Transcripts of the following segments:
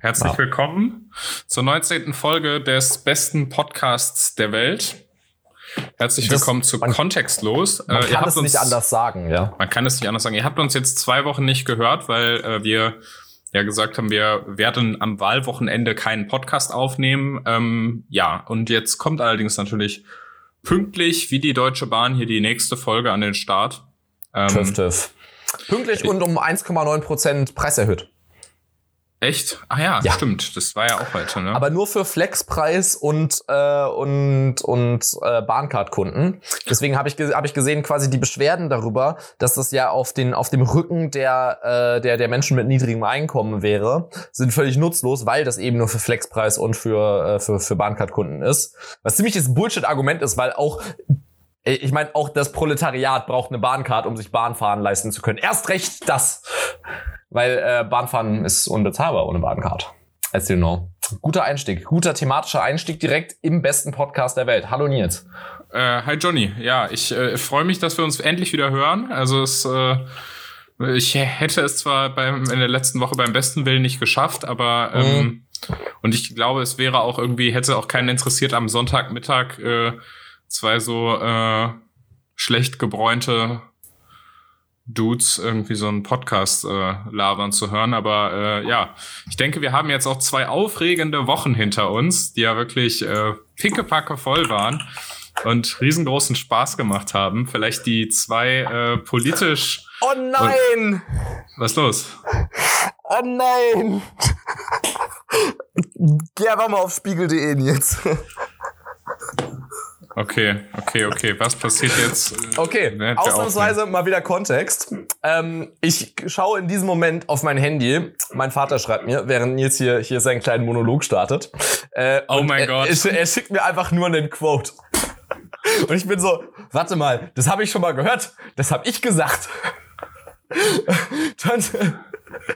Herzlich ja. willkommen zur 19. Folge des besten Podcasts der Welt. Herzlich das, willkommen zu man, Kontextlos. Man äh, kann es uns, nicht anders sagen, ja. Man kann es nicht anders sagen. Ihr habt uns jetzt zwei Wochen nicht gehört, weil äh, wir ja gesagt haben, wir werden am Wahlwochenende keinen Podcast aufnehmen. Ähm, ja, und jetzt kommt allerdings natürlich pünktlich wie die Deutsche Bahn hier die nächste Folge an den Start. Ähm, Tiff, tiff. Pünktlich und um 1,9 Prozent Preis erhöht. Echt? Ah ja, ja, stimmt. Das war ja auch heute, ne? Aber nur für Flexpreis und äh, und und äh, Bahncard-Kunden. Deswegen habe ich hab ich gesehen quasi die Beschwerden darüber, dass das ja auf den auf dem Rücken der äh, der der Menschen mit niedrigem Einkommen wäre, sind völlig nutzlos, weil das eben nur für Flexpreis und für äh, für für Bahncard-Kunden ist. Was ziemliches Bullshit-Argument ist, weil auch ich meine, auch das Proletariat braucht eine Bahncard, um sich Bahnfahren leisten zu können. Erst recht das. Weil äh, Bahnfahren ist unbezahlbar ohne Bahncard. As you know. Guter Einstieg. Guter thematischer Einstieg direkt im besten Podcast der Welt. Hallo Nils. Äh, hi Johnny. Ja, ich äh, freue mich, dass wir uns endlich wieder hören. Also es äh, ich hätte es zwar beim, in der letzten Woche beim besten Willen nicht geschafft, aber ähm, mhm. und ich glaube, es wäre auch irgendwie, hätte auch keinen interessiert, am Sonntagmittag äh, zwei so äh, schlecht gebräunte Dudes irgendwie so einen Podcast äh, labern zu hören. Aber äh, ja, ich denke, wir haben jetzt auch zwei aufregende Wochen hinter uns, die ja wirklich äh, pickepacke voll waren und riesengroßen Spaß gemacht haben. Vielleicht die zwei äh, politisch. Oh nein! was los? Oh nein! Geh einfach mal auf spiegel.de jetzt. Okay, okay, okay. Was passiert jetzt? Okay, ausnahmsweise mal wieder Kontext. Ähm, ich schaue in diesem Moment auf mein Handy. Mein Vater schreibt mir, während Nils hier, hier seinen kleinen Monolog startet. Äh, oh mein Gott. Er, er schickt mir einfach nur einen Quote. Und ich bin so, warte mal, das habe ich schon mal gehört. Das habe ich gesagt. Dann,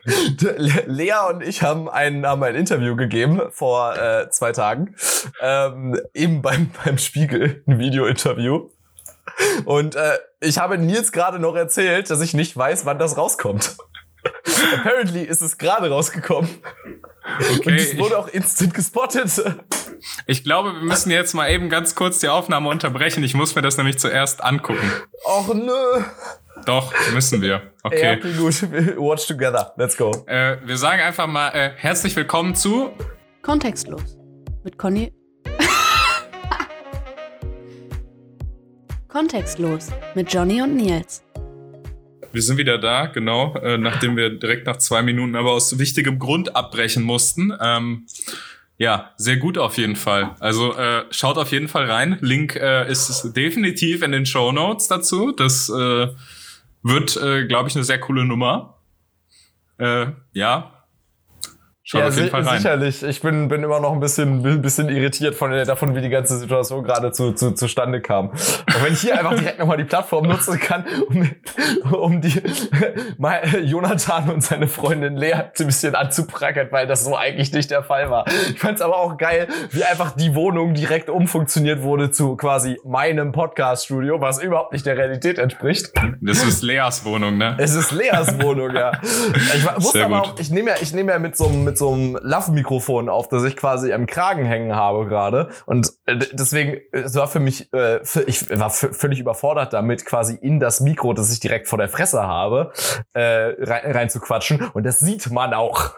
Lea und ich haben ein, haben ein Interview gegeben vor äh, zwei Tagen, ähm, eben beim, beim Spiegel, ein Video-Interview. Und äh, ich habe Nils gerade noch erzählt, dass ich nicht weiß, wann das rauskommt. Apparently ist es gerade rausgekommen. Okay, und es wurde auch instant gespottet. Ich glaube, wir müssen jetzt mal eben ganz kurz die Aufnahme unterbrechen. Ich muss mir das nämlich zuerst angucken. Och nö. Doch, müssen wir. Okay. Ja, okay, gut. Watch together. Let's go. Äh, wir sagen einfach mal äh, herzlich willkommen zu Kontextlos mit Conny. Kontextlos mit Johnny und Nils. Wir sind wieder da, genau, äh, nachdem wir direkt nach zwei Minuten aber aus wichtigem Grund abbrechen mussten. Ähm, ja, sehr gut auf jeden Fall. Also äh, schaut auf jeden Fall rein. Link äh, ist definitiv in den Show Notes dazu. Das äh, wird, äh, glaube ich, eine sehr coole Nummer. Äh, ja, Schau ja, auf jeden Fall rein. sicherlich. Ich bin, bin immer noch ein bisschen, ein bisschen irritiert von, davon, wie die ganze Situation gerade zu, zu, zustande kam. Und wenn ich hier einfach direkt nochmal die Plattform nutzen kann, um, um die mal Jonathan und seine Freundin Lea ein bisschen anzuprackern, weil das so eigentlich nicht der Fall war. Ich fand es aber auch geil, wie einfach die Wohnung direkt umfunktioniert wurde zu quasi meinem Podcast-Studio, was überhaupt nicht der Realität entspricht. Das ist Leas Wohnung, ne? Es ist Leas Wohnung, ja. Ich wusste aber auch, ich nehme ja, ich nehme ja mit so einem mit so einem Lav-Mikrofon auf, das ich quasi am Kragen hängen habe gerade. Und äh, deswegen, es war für mich, äh, ich war völlig überfordert damit, quasi in das Mikro, das ich direkt vor der Fresse habe, äh, rein, rein zu quatschen. Und das sieht man auch.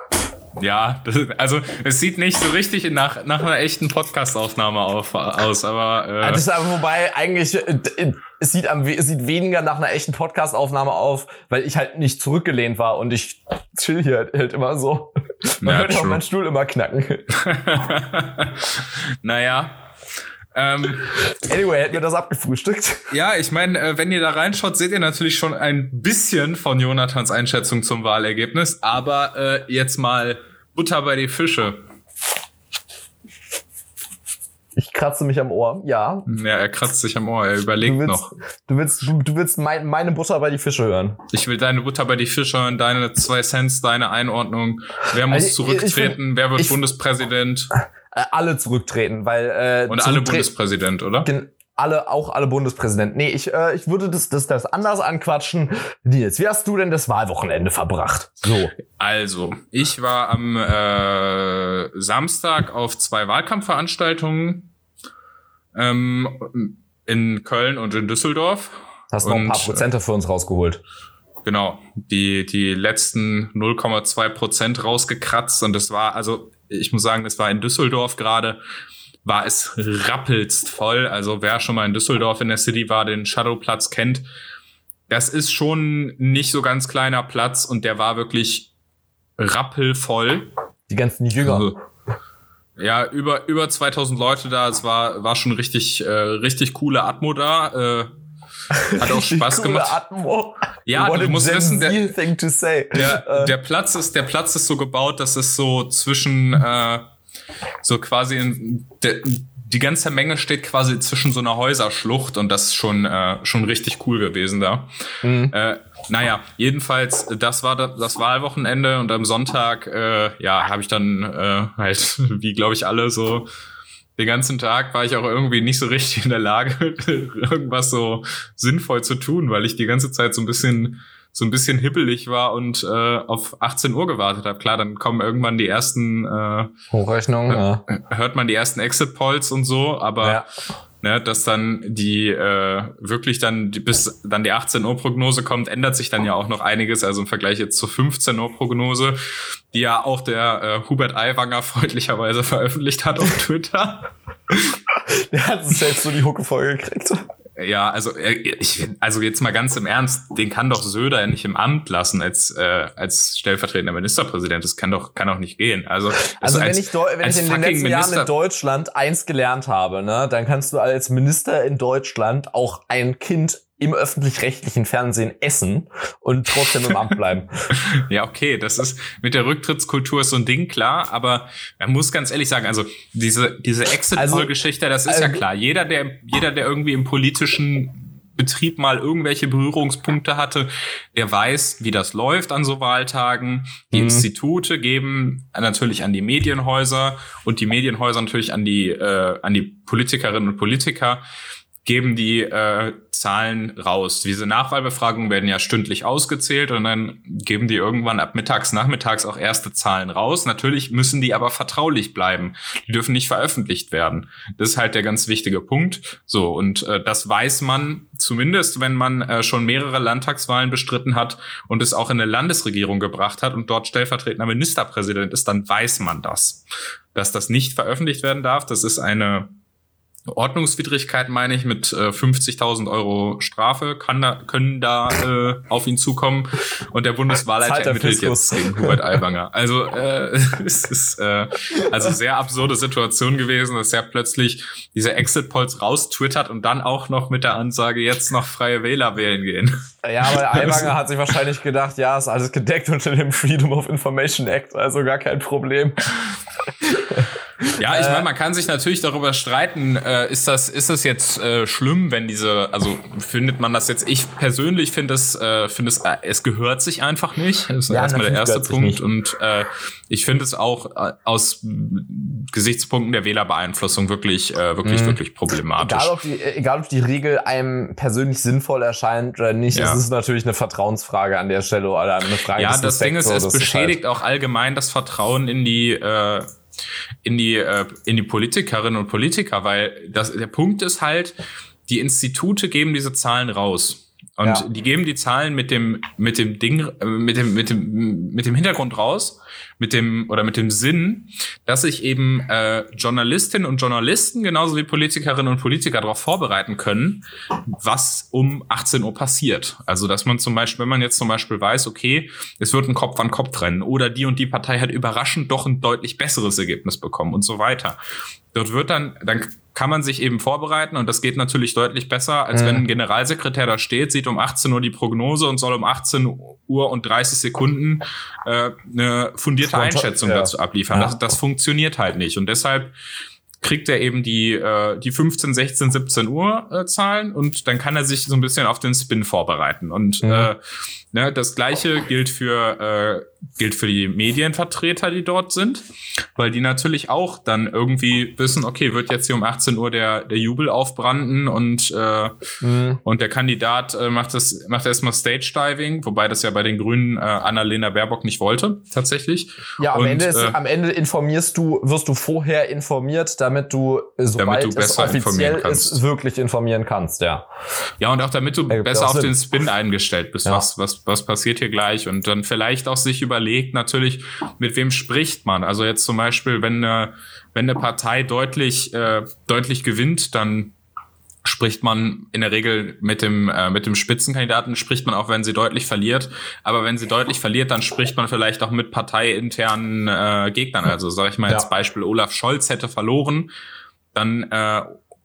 Ja, das, also es sieht nicht so richtig nach, nach einer echten Podcast-Aufnahme aus, aber. Äh das ist aber wobei eigentlich äh, es sieht, am, es sieht weniger nach einer echten Podcast-Aufnahme auf, weil ich halt nicht zurückgelehnt war und ich chill hier halt, halt immer so. Man ja, hört auch meinen Stuhl immer knacken. naja, ähm, anyway, hätten wir das abgefrühstückt. Ja, ich meine, äh, wenn ihr da reinschaut, seht ihr natürlich schon ein bisschen von Jonathans Einschätzung zum Wahlergebnis. Aber äh, jetzt mal Butter bei die Fische. Ich kratze mich am Ohr, ja. Ja, er kratzt sich am Ohr, er überlegt du willst, noch. Du willst, du, du willst mein, meine Butter bei die Fische hören. Ich will deine Butter bei die Fische hören, deine zwei Cents, deine Einordnung. Wer muss also, zurücktreten? Ich, wer wird ich, Bundespräsident? Äh, alle zurücktreten, weil äh, und alle Bundespräsident, oder? alle, auch alle Bundespräsidenten. Nee, ich, äh, ich würde das, das, das anders anquatschen. Nils, wie hast du denn das Wahlwochenende verbracht? So. Also, ich war am äh, Samstag auf zwei Wahlkampfveranstaltungen ähm, in Köln und in Düsseldorf. Hast noch ein paar Prozente für uns rausgeholt. Genau, die, die letzten 0,2 Prozent rausgekratzt und es war, also ich muss sagen, es war in Düsseldorf gerade, war es rappelst voll. Also wer schon mal in Düsseldorf in der City war, den Shadowplatz kennt, das ist schon nicht so ganz kleiner Platz und der war wirklich rappelvoll. Die ganzen Jünger. Also, ja, über, über 2000 Leute da. Es war, war schon richtig, äh, richtig coole Atmo da. Äh, hat auch Spaß gemacht. Atmo. Ja, What du musst wissen, der, der, äh. der, Platz ist, der Platz ist so gebaut, dass es so zwischen äh, so quasi in, de, die ganze Menge steht quasi zwischen so einer Häuserschlucht und das ist schon, äh, schon richtig cool gewesen da. Mhm. Äh, naja, jedenfalls, das war das Wahlwochenende und am Sonntag, äh, ja, habe ich dann äh, halt, wie glaube ich alle, so den ganzen Tag war ich auch irgendwie nicht so richtig in der Lage, irgendwas so sinnvoll zu tun, weil ich die ganze Zeit so ein bisschen so ein bisschen hippelig war und äh, auf 18 Uhr gewartet habe. Klar, dann kommen irgendwann die ersten äh, Hochrechnungen, äh, ja. hört man die ersten Exit Polls und so, aber ja. Ne, dass dann die äh, wirklich dann die, bis dann die 18 Uhr Prognose kommt, ändert sich dann ja auch noch einiges. Also im Vergleich jetzt zur 15 Uhr Prognose, die ja auch der äh, Hubert Aiwanger freundlicherweise veröffentlicht hat auf Twitter. der hat selbst so die Hucke voll gekriegt. Ja, also äh, ich, also jetzt mal ganz im Ernst, den kann doch Söder ja nicht im Amt lassen als äh, als stellvertretender Ministerpräsident. Das kann doch kann doch nicht gehen. Also also, wenn als, ich wenn ich in den letzten Minister Jahren in Deutschland eins gelernt habe, ne, dann kannst du als Minister in Deutschland auch ein Kind im öffentlich-rechtlichen Fernsehen essen und trotzdem im Amt bleiben. ja, okay, das ist mit der Rücktrittskultur so ein Ding, klar, aber man muss ganz ehrlich sagen, also diese, diese Exit-Poll-Geschichte, das ist also, ja klar. Jeder, der, jeder, der irgendwie im politischen Betrieb mal irgendwelche Berührungspunkte hatte, der weiß, wie das läuft an so Wahltagen. Die mhm. Institute geben natürlich an die Medienhäuser und die Medienhäuser natürlich an die, äh, an die Politikerinnen und Politiker geben die äh, Zahlen raus. Diese Nachwahlbefragungen werden ja stündlich ausgezählt und dann geben die irgendwann ab mittags, nachmittags auch erste Zahlen raus. Natürlich müssen die aber vertraulich bleiben. Die dürfen nicht veröffentlicht werden. Das ist halt der ganz wichtige Punkt. So, und äh, das weiß man zumindest, wenn man äh, schon mehrere Landtagswahlen bestritten hat und es auch in eine Landesregierung gebracht hat und dort stellvertretender Ministerpräsident ist, dann weiß man das. Dass das nicht veröffentlicht werden darf, das ist eine Ordnungswidrigkeit meine ich mit äh, 50.000 Euro Strafe kann da, können da äh, auf ihn zukommen und der Bundeswahlleiter ermittelt jetzt gegen Hubert Aiwanger. Also äh, es ist äh, also sehr absurde Situation gewesen, dass er plötzlich diese Exit Polls raustwittert und dann auch noch mit der Ansage jetzt noch freie Wähler wählen gehen. Ja, aber Aiwanger hat sich wahrscheinlich gedacht, ja, ist alles gedeckt unter dem Freedom of Information Act, also gar kein Problem. Ja, ich meine, man kann sich natürlich darüber streiten, äh, ist das ist das jetzt äh, schlimm, wenn diese, also findet man das jetzt? Ich persönlich finde es, äh, finde es, äh, es gehört sich einfach nicht. Das ist ja, erstmal der erste Punkt und äh, ich finde es auch äh, aus Gesichtspunkten der Wählerbeeinflussung wirklich, äh, wirklich, mhm. wirklich problematisch. Egal ob, die, egal ob die Regel einem persönlich sinnvoll erscheint oder nicht, ja. es ist natürlich eine Vertrauensfrage an der Stelle oder eine Frage Ja, das Ding ist, es beschädigt halt auch allgemein das Vertrauen in die äh, in die, äh, in die Politikerinnen und Politiker, weil das, der Punkt ist halt, die Institute geben diese Zahlen raus. Und ja. die geben die Zahlen mit dem, mit dem Ding, äh, mit dem, mit dem, mit dem Hintergrund raus, mit dem, oder mit dem Sinn, dass sich eben äh, Journalistinnen und Journalisten genauso wie Politikerinnen und Politiker darauf vorbereiten können, was um 18 Uhr passiert. Also, dass man zum Beispiel, wenn man jetzt zum Beispiel weiß, okay, es wird ein Kopf an Kopf rennen oder die und die Partei hat überraschend doch ein deutlich besseres Ergebnis bekommen und so weiter. Dort wird dann, dann kann man sich eben vorbereiten und das geht natürlich deutlich besser, als mhm. wenn ein Generalsekretär da steht, sieht um 18 Uhr die Prognose und soll um 18 Uhr und 30 Sekunden äh, eine fundierte Einschätzung ja. dazu abliefern. Ja. Das, das funktioniert halt nicht und deshalb kriegt er eben die, äh, die 15, 16, 17 Uhr äh, Zahlen und dann kann er sich so ein bisschen auf den Spin vorbereiten. Und mhm. äh, ne, das gleiche gilt für, äh, gilt für die Medienvertreter, die dort sind. weil die natürlich auch dann irgendwie wissen, okay, wird jetzt hier um 18 Uhr der, der Jubel aufbranden und, äh, mhm. und der Kandidat äh, macht das, macht erstmal Stage Diving, wobei das ja bei den Grünen äh, Annalena Baerbock nicht wollte, tatsächlich. Ja, am, und, Ende ist, äh, am Ende informierst du, wirst du vorher informiert, damit du, sobald damit du es offiziell ist, wirklich informieren kannst, ja. Ja, und auch damit du besser auf den Spin eingestellt bist, ja. was, was, was passiert hier gleich und dann vielleicht auch sich überlegt natürlich, mit wem spricht man. Also jetzt zum Beispiel, wenn eine, wenn eine Partei deutlich, äh, deutlich gewinnt, dann spricht man in der Regel mit dem äh, mit dem Spitzenkandidaten spricht man auch wenn sie deutlich verliert aber wenn sie deutlich verliert dann spricht man vielleicht auch mit parteiinternen äh, Gegnern also sage ich mal ja. als Beispiel Olaf Scholz hätte verloren dann äh,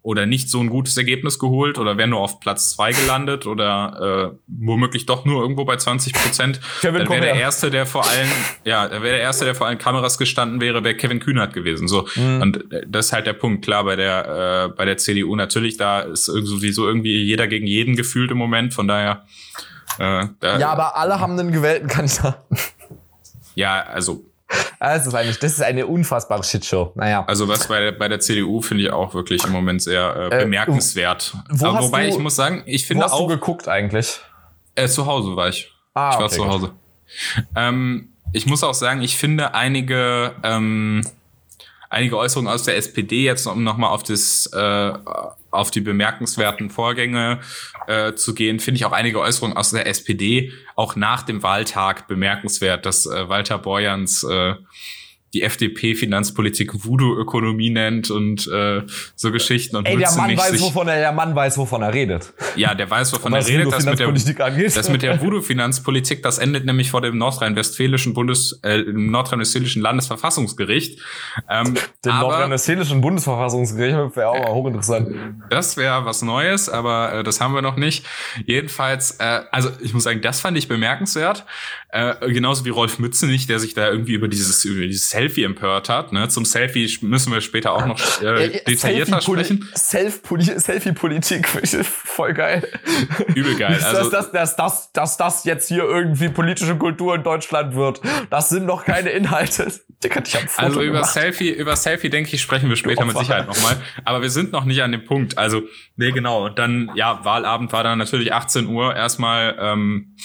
oder nicht so ein gutes Ergebnis geholt oder wäre nur auf Platz zwei gelandet oder äh, womöglich doch nur irgendwo bei 20 Prozent, dann wäre der erste, der vor allen, ja, wäre der erste, der vor allen Kameras gestanden wäre, wäre Kevin Kühnert gewesen. So mhm. und das ist halt der Punkt. Klar, bei der äh, bei der CDU natürlich, da ist sowieso irgendwie jeder gegen jeden gefühlt im Moment. Von daher. Äh, da, ja, aber alle haben einen gewählten Kandidaten. Ja, also das ist, eine, das ist eine unfassbare Shitshow. Naja. Also was bei, bei der CDU finde ich auch wirklich im Moment sehr äh, äh bemerkenswert. Äh, Aber wobei du, ich muss sagen, ich finde wo hast auch. Du geguckt eigentlich? Äh, zu Hause war ich. Ah, ich war okay, zu Hause. Ähm, ich muss auch sagen, ich finde einige ähm, einige Äußerungen aus der SPD jetzt, um nochmal auf das äh, auf die bemerkenswerten Vorgänge äh, zu gehen, finde ich auch einige Äußerungen aus der SPD auch nach dem Wahltag bemerkenswert, dass äh, Walter Borjans äh, die FDP-Finanzpolitik Voodoo-Ökonomie nennt und äh, so Geschichten. Und Ey, der Mann weiß, wovon er, der Mann weiß, wovon er redet. Ja, der weiß, wovon er redet. Das mit, der, das mit der Voodoo-Finanzpolitik, das endet nämlich vor dem nordrhein-westfälischen Bundes, äh, nordrhein-westfälischen Landesverfassungsgericht. Ähm, dem nordrhein-westfälischen Bundesverfassungsgericht wäre auch mal hochinteressant. Das wäre was Neues, aber äh, das haben wir noch nicht. Jedenfalls, äh, also ich muss sagen, das fand ich bemerkenswert. Äh, genauso wie Rolf Mützenich, der sich da irgendwie über dieses, über dieses Selfie empört hat. Ne? Zum Selfie müssen wir später auch noch äh, detaillierter sprechen. Selfie-Politik, voll geil. Übel geil. Also, dass, dass, dass, dass das jetzt hier irgendwie politische Kultur in Deutschland wird. Das sind noch keine Inhalte. Ich also über gemacht. Selfie, über Selfie denke ich, sprechen wir später mit Sicherheit nochmal. Aber wir sind noch nicht an dem Punkt. Also, nee, genau. Und dann, ja, Wahlabend war dann natürlich 18 Uhr. Erstmal ähm,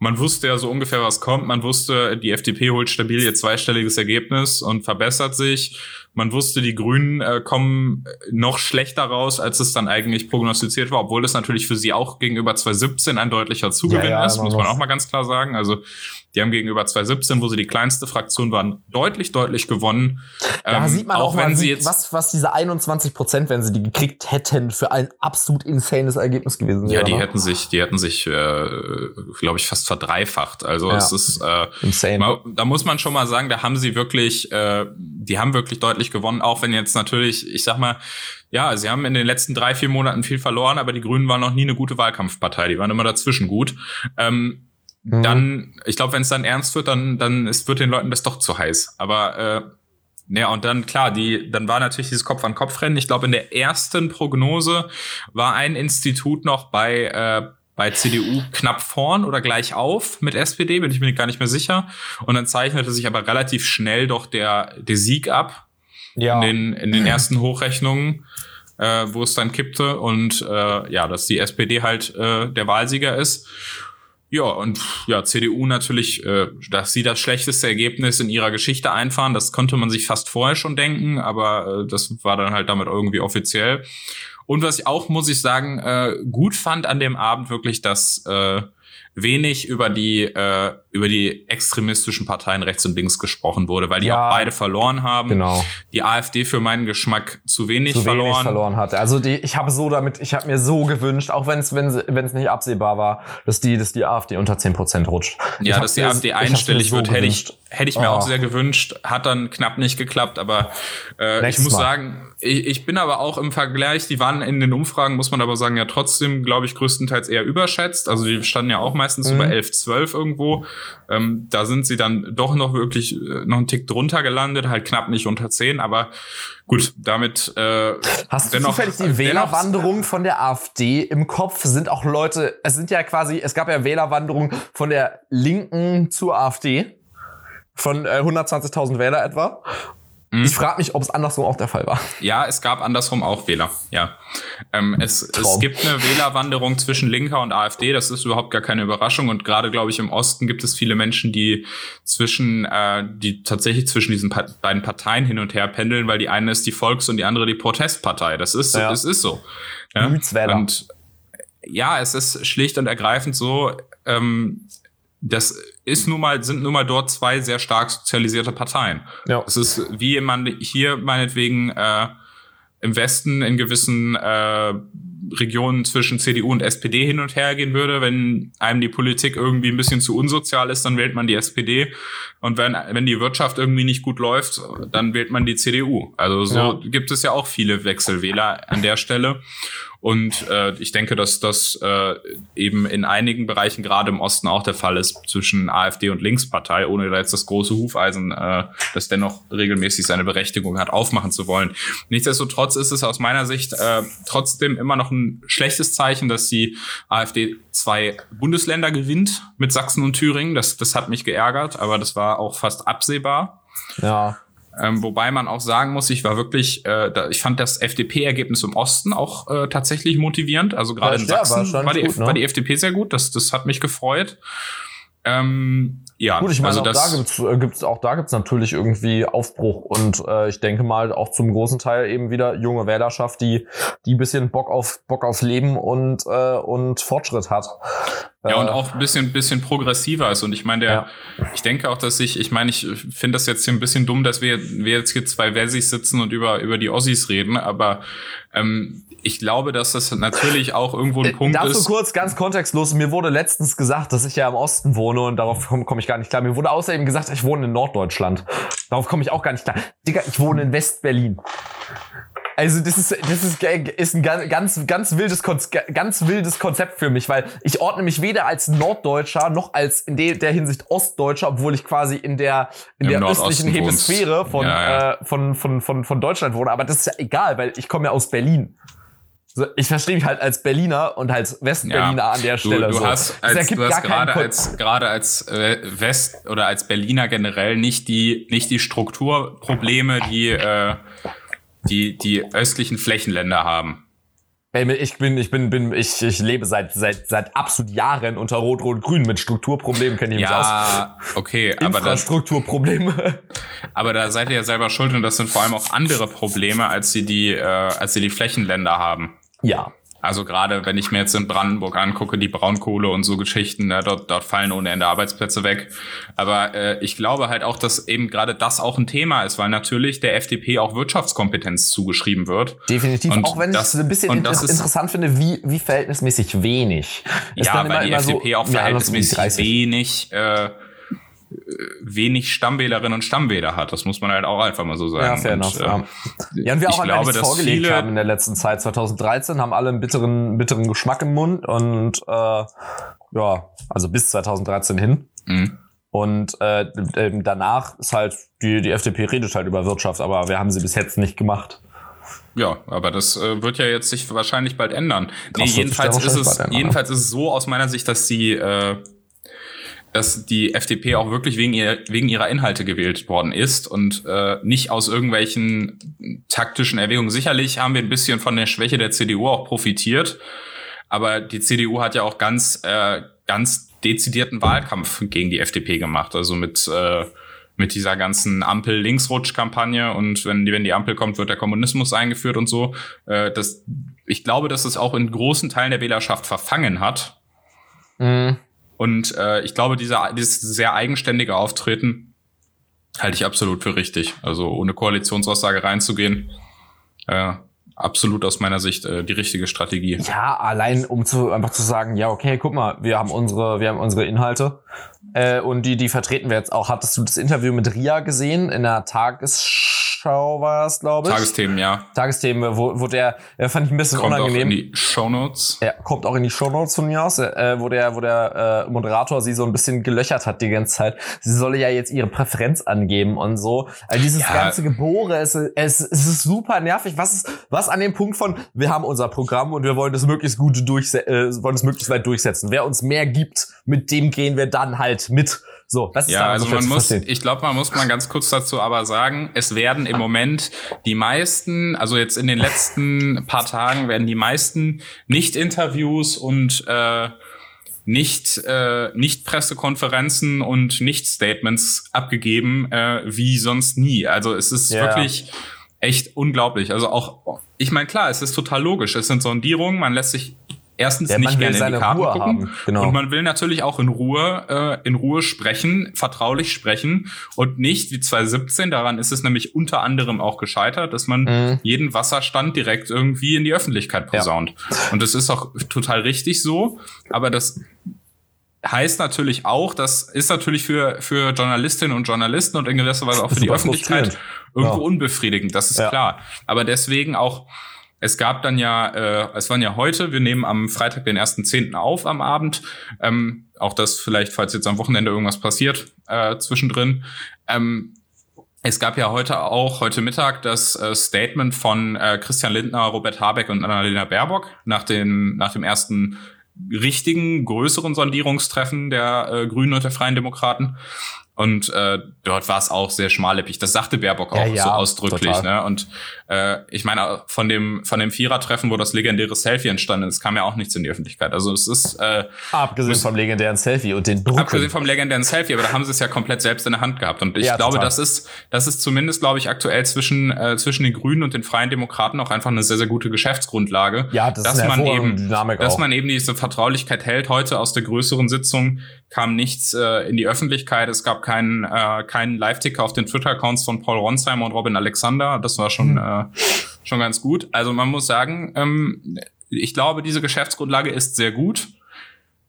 man wusste ja so ungefähr, was kommt. Man wusste, die FDP holt stabil ihr zweistelliges Ergebnis und verbessert sich. Man wusste, die Grünen äh, kommen noch schlechter raus, als es dann eigentlich prognostiziert war, obwohl es natürlich für sie auch gegenüber 2017 ein deutlicher Zugewinn ja, ja, ist, muss man auch mal ganz klar sagen. Also die haben gegenüber 2017, wo sie die kleinste Fraktion waren, deutlich, deutlich gewonnen. Da ähm, sieht man auch, auch wenn sie jetzt was, was diese 21 Prozent, wenn sie die gekriegt hätten, für ein absolut insanes Ergebnis gewesen wäre. Ja, die hätten sich, die hätten sich, äh, glaube ich, fast verdreifacht. Also ja. es ist äh, Insane. da muss man schon mal sagen, da haben sie wirklich, äh, die haben wirklich deutlich gewonnen, auch wenn jetzt natürlich, ich sag mal, ja, sie haben in den letzten drei, vier Monaten viel verloren, aber die Grünen waren noch nie eine gute Wahlkampfpartei. Die waren immer dazwischen gut. Ähm, mhm. dann, ich glaube, wenn es dann ernst wird, dann, dann ist, wird den Leuten das doch zu heiß. Aber äh, ja, und dann klar, die, dann war natürlich dieses Kopf-an-Kopf-Rennen. Ich glaube, in der ersten Prognose war ein Institut noch bei äh, bei CDU knapp vorn oder gleich auf mit SPD, bin ich mir gar nicht mehr sicher. Und dann zeichnete sich aber relativ schnell doch der, der Sieg ab ja. in, den, in den ersten Hochrechnungen, äh, wo es dann kippte und äh, ja, dass die SPD halt äh, der Wahlsieger ist. Ja, und ja, CDU natürlich, äh, dass sie das schlechteste Ergebnis in ihrer Geschichte einfahren, das konnte man sich fast vorher schon denken, aber äh, das war dann halt damit irgendwie offiziell. Und was ich auch, muss ich sagen, äh, gut fand an dem Abend wirklich, dass äh, wenig über die äh, über die extremistischen Parteien rechts und links gesprochen wurde, weil die ja, auch beide verloren haben. Genau. Die AfD für meinen Geschmack zu wenig zu verloren. Wenig verloren hatte. Also die, ich habe so damit, ich habe mir so gewünscht, auch wenn es wenn es nicht absehbar war, dass die dass die AfD unter 10% rutscht. Ja, dass die AfD einstellig so wird, hätte ich hätte ich mir oh. auch sehr gewünscht. Hat dann knapp nicht geklappt, aber äh, ich muss Mal. sagen, ich, ich bin aber auch im Vergleich, die waren in den Umfragen, muss man aber sagen, ja trotzdem, glaube ich, größtenteils eher überschätzt. Also die standen ja auch meistens mhm. bei 11, 12 irgendwo. Ähm, da sind sie dann doch noch wirklich äh, noch einen Tick drunter gelandet, halt knapp nicht unter 10, aber gut, damit äh, Hast dennoch, du zufällig die Wählerwanderung von der AfD im Kopf? Sind auch Leute, es sind ja quasi, es gab ja Wählerwanderung von der Linken zur AfD von äh, 120.000 Wähler etwa. Mhm. Ich frage mich, ob es andersrum auch der Fall war. Ja, es gab andersrum auch Wähler. Ja, ähm, es, es gibt eine Wählerwanderung zwischen Linker und AfD. Das ist überhaupt gar keine Überraschung. Und gerade, glaube ich, im Osten gibt es viele Menschen, die zwischen, äh, die tatsächlich zwischen diesen pa beiden Parteien hin und her pendeln, weil die eine ist die Volks- und die andere die Protestpartei. Das ist, ja. es ist so. Ja? Und ja, es ist schlicht und ergreifend so. Ähm, das ist nun mal, sind nun mal dort zwei sehr stark sozialisierte Parteien. Ja. Es ist, wie man hier meinetwegen äh, im Westen in gewissen äh, Regionen zwischen CDU und SPD hin und her gehen würde. Wenn einem die Politik irgendwie ein bisschen zu unsozial ist, dann wählt man die SPD. Und wenn, wenn die Wirtschaft irgendwie nicht gut läuft, dann wählt man die CDU. Also so ja. gibt es ja auch viele Wechselwähler an der Stelle. Und äh, ich denke, dass das äh, eben in einigen Bereichen gerade im Osten auch der Fall ist zwischen AfD und Linkspartei, ohne da jetzt das große Hufeisen, äh, das dennoch regelmäßig seine Berechtigung hat, aufmachen zu wollen. Nichtsdestotrotz ist es aus meiner Sicht äh, trotzdem immer noch ein schlechtes Zeichen, dass die AfD zwei Bundesländer gewinnt mit Sachsen und Thüringen. Das, das hat mich geärgert, aber das war auch fast absehbar. Ja. Ähm, wobei man auch sagen muss, ich war wirklich, äh, da, ich fand das FDP-Ergebnis im Osten auch äh, tatsächlich motivierend. Also gerade in Sachsen war, war, die, gut, ne? war die FDP sehr gut. Das, das hat mich gefreut. Ähm, ja, gut, ich meine, also auch da gibt's, äh, gibt's auch da gibt's natürlich irgendwie Aufbruch und äh, ich denke mal auch zum großen Teil eben wieder junge Wählerschaft, die die bisschen Bock auf Bock auf Leben und äh, und Fortschritt hat. Ja, und äh, auch ein bisschen, bisschen progressiver ist. Und ich meine, der, ja. ich denke auch, dass ich, ich meine, ich finde das jetzt hier ein bisschen dumm, dass wir, wir jetzt hier zwei Versis sitzen und über, über die Ossis reden, aber ähm, ich glaube, dass das natürlich auch irgendwo ein äh, Punkt Dazu ist. kurz, ganz kontextlos. Mir wurde letztens gesagt, dass ich ja im Osten wohne und darauf komme komm ich gar nicht klar. Mir wurde außerdem gesagt, ich wohne in Norddeutschland. Darauf komme ich auch gar nicht klar. Digga, ich wohne in West-Berlin. Also das ist das ist, ist ein ganz ganz wildes ganz wildes Konzept für mich, weil ich ordne mich weder als Norddeutscher noch als in der Hinsicht Ostdeutscher, obwohl ich quasi in der in Im der östlichen Hemisphäre von, ja, ja. Äh, von von von von Deutschland wohne. Aber das ist ja egal, weil ich komme ja aus Berlin. Ich verstehe mich halt als Berliner und als Westberliner ja, an der Stelle. Du, du so. hast, als, du hast gerade als gerade als äh, West oder als Berliner generell nicht die nicht die Strukturprobleme, die äh, die die östlichen Flächenländer haben. Ich bin, ich bin, bin, ich, ich lebe seit, seit, seit absolut Jahren unter Rot, Rot, Grün. Mit Strukturproblemen kenne ich mich ja, aus. Ja, okay, aber Infrastrukturprobleme. Aber da seid ihr ja selber schuld und das sind vor allem auch andere Probleme, als sie die, äh, als sie die Flächenländer haben. Ja. Also gerade wenn ich mir jetzt in Brandenburg angucke, die Braunkohle und so Geschichten, ne, dort, dort fallen ohne Ende Arbeitsplätze weg. Aber äh, ich glaube halt auch, dass eben gerade das auch ein Thema ist, weil natürlich der FDP auch Wirtschaftskompetenz zugeschrieben wird. Definitiv, und auch wenn das, ich es ein bisschen inter interessant finde, wie, wie verhältnismäßig wenig. ja, weil die FDP so, auch verhältnismäßig wenig äh, wenig Stammwählerinnen und Stammwähler hat. Das muss man halt auch einfach mal so sagen. Ja, fair und, enough, ja. Äh, ja, und wir auch glaube, dass vorgelegt viele haben in der letzten Zeit, 2013, haben alle einen bitteren, bitteren Geschmack im Mund und äh, ja, also bis 2013 hin. Mhm. Und äh, danach ist halt, die, die FDP redet halt über Wirtschaft, aber wir haben sie bis jetzt nicht gemacht. Ja, aber das äh, wird ja jetzt sich wahrscheinlich bald ändern. Nee, jedenfalls ist es, jedenfalls ist es so aus meiner Sicht, dass die äh, dass die FDP auch wirklich wegen, ihr, wegen ihrer Inhalte gewählt worden ist und äh, nicht aus irgendwelchen taktischen Erwägungen. Sicherlich haben wir ein bisschen von der Schwäche der CDU auch profitiert, aber die CDU hat ja auch ganz, äh, ganz dezidierten Wahlkampf gegen die FDP gemacht, also mit äh, mit dieser ganzen Ampel-Linksrutsch-Kampagne und wenn die, wenn die Ampel kommt, wird der Kommunismus eingeführt und so. Äh, das, ich glaube, dass es auch in großen Teilen der Wählerschaft verfangen hat. Mhm. Und äh, ich glaube, dieser, dieses sehr eigenständige Auftreten halte ich absolut für richtig. Also ohne Koalitionsaussage reinzugehen, äh, absolut aus meiner Sicht äh, die richtige Strategie. Ja, allein um zu einfach zu sagen, ja okay, guck mal, wir haben unsere, wir haben unsere Inhalte äh, und die, die vertreten wir jetzt auch. Hattest du das Interview mit Ria gesehen in der Tagesschau? Tagesschau war es, glaube ich. Tagesthemen, ja. Tagesthemen, wo, wo der, äh, fand ich ein bisschen kommt unangenehm. Kommt auch in die Shownotes. Ja, kommt auch in die Shownotes von mir aus, äh, wo der, wo der äh, Moderator sie so ein bisschen gelöchert hat die ganze Zeit. Sie solle ja jetzt ihre Präferenz angeben und so. Also dieses ja. ganze Gebohre, es, es, es ist super nervig. Was ist, was an dem Punkt von, wir haben unser Programm und wir wollen das möglichst gut durchsetzen, äh, wollen es möglichst weit durchsetzen. Wer uns mehr gibt, mit dem gehen wir dann halt mit. So, was ist ja, da also man muss, ich glaube, man muss mal ganz kurz dazu aber sagen, es werden im Moment die meisten, also jetzt in den letzten paar Tagen werden die meisten Nicht-Interviews und äh, nicht, äh, nicht Pressekonferenzen und nicht Statements abgegeben, äh, wie sonst nie. Also es ist ja. wirklich echt unglaublich. Also auch, ich meine, klar, es ist total logisch. Es sind Sondierungen, man lässt sich erstens ja, nicht gerne in die Karten Ruhe gucken genau. und man will natürlich auch in Ruhe äh, in Ruhe sprechen, vertraulich sprechen und nicht wie 2017. Daran ist es nämlich unter anderem auch gescheitert, dass man mhm. jeden Wasserstand direkt irgendwie in die Öffentlichkeit posaunt. Ja. Und das ist auch total richtig so, aber das heißt natürlich auch, das ist natürlich für, für Journalistinnen und Journalisten und in gewisser Weise auch für die Öffentlichkeit irgendwo ja. unbefriedigend, das ist klar. Aber deswegen auch es gab dann ja, äh, es waren ja heute, wir nehmen am Freitag den 1.10. auf am Abend. Ähm, auch das vielleicht, falls jetzt am Wochenende irgendwas passiert, äh, zwischendrin. Ähm, es gab ja heute auch, heute Mittag, das äh, Statement von äh, Christian Lindner, Robert Habeck und Annalena Baerbock nach dem, nach dem ersten richtigen, größeren Sondierungstreffen der äh, Grünen und der Freien Demokraten. Und äh, dort war es auch sehr schmallippig. Das sagte Baerbock auch ja, ja, so ausdrücklich. Total. Ne? Und äh, ich meine, von dem von dem Vierertreffen, wo das legendäre Selfie entstanden ist, kam ja auch nichts in die Öffentlichkeit. Also es ist äh, abgesehen vom legendären Selfie und den Druck. Abgesehen vom legendären Selfie, aber da haben sie es ja komplett selbst in der Hand gehabt. Und ich ja, glaube, total. das ist das ist zumindest, glaube ich, aktuell zwischen äh, zwischen den Grünen und den Freien Demokraten auch einfach eine sehr sehr gute Geschäftsgrundlage. Ja, das dass ist eine man eben, Dynamik dass auch. man eben diese Vertraulichkeit hält. Heute aus der größeren Sitzung kam nichts äh, in die Öffentlichkeit. Es gab keinen äh, keinen Live-Ticker auf den Twitter-Accounts von Paul Ronsheimer und Robin Alexander. Das war schon, mhm. äh, schon ganz gut. Also man muss sagen, ähm, ich glaube, diese Geschäftsgrundlage ist sehr gut.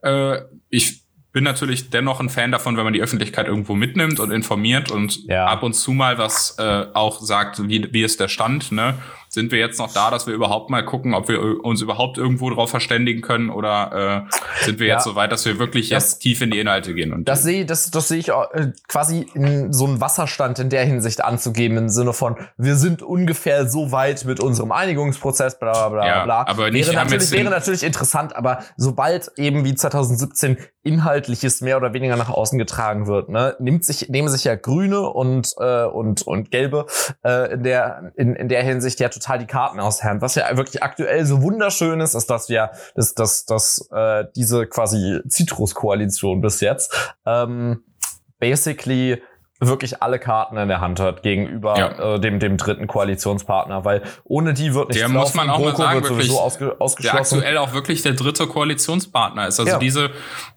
Äh, ich bin natürlich dennoch ein Fan davon, wenn man die Öffentlichkeit irgendwo mitnimmt und informiert und ja. ab und zu mal was äh, auch sagt, wie, wie ist der Stand. Ne? Sind wir jetzt noch da, dass wir überhaupt mal gucken, ob wir uns überhaupt irgendwo drauf verständigen können oder äh, sind wir ja. jetzt so weit, dass wir wirklich das, jetzt tief in die Inhalte gehen? Und das sehe das, das sehe ich auch, äh, quasi in so einen Wasserstand in der Hinsicht anzugeben, im Sinne von, wir sind ungefähr so weit mit unserem Einigungsprozess, bla bla bla ja, bla. Aber nicht, wäre, natürlich, wäre natürlich interessant, aber sobald eben wie 2017 Inhaltliches mehr oder weniger nach außen getragen wird, ne, nimmt sich, nehmen sich ja Grüne und, äh, und, und Gelbe äh, in, der, in, in der Hinsicht ja total die Karten aus Hand. Was ja wirklich aktuell so wunderschön ist, ist, dass wir, dass, dass, dass äh, diese quasi Citrus-Koalition bis jetzt ähm, basically wirklich alle Karten in der Hand hat gegenüber ja. äh, dem dem dritten Koalitionspartner, weil ohne die wird nicht der muss man auch mal sagen, wirklich, ausge, ausgeschlossen. Der aktuell auch wirklich der dritte Koalitionspartner ist. Also ja. diese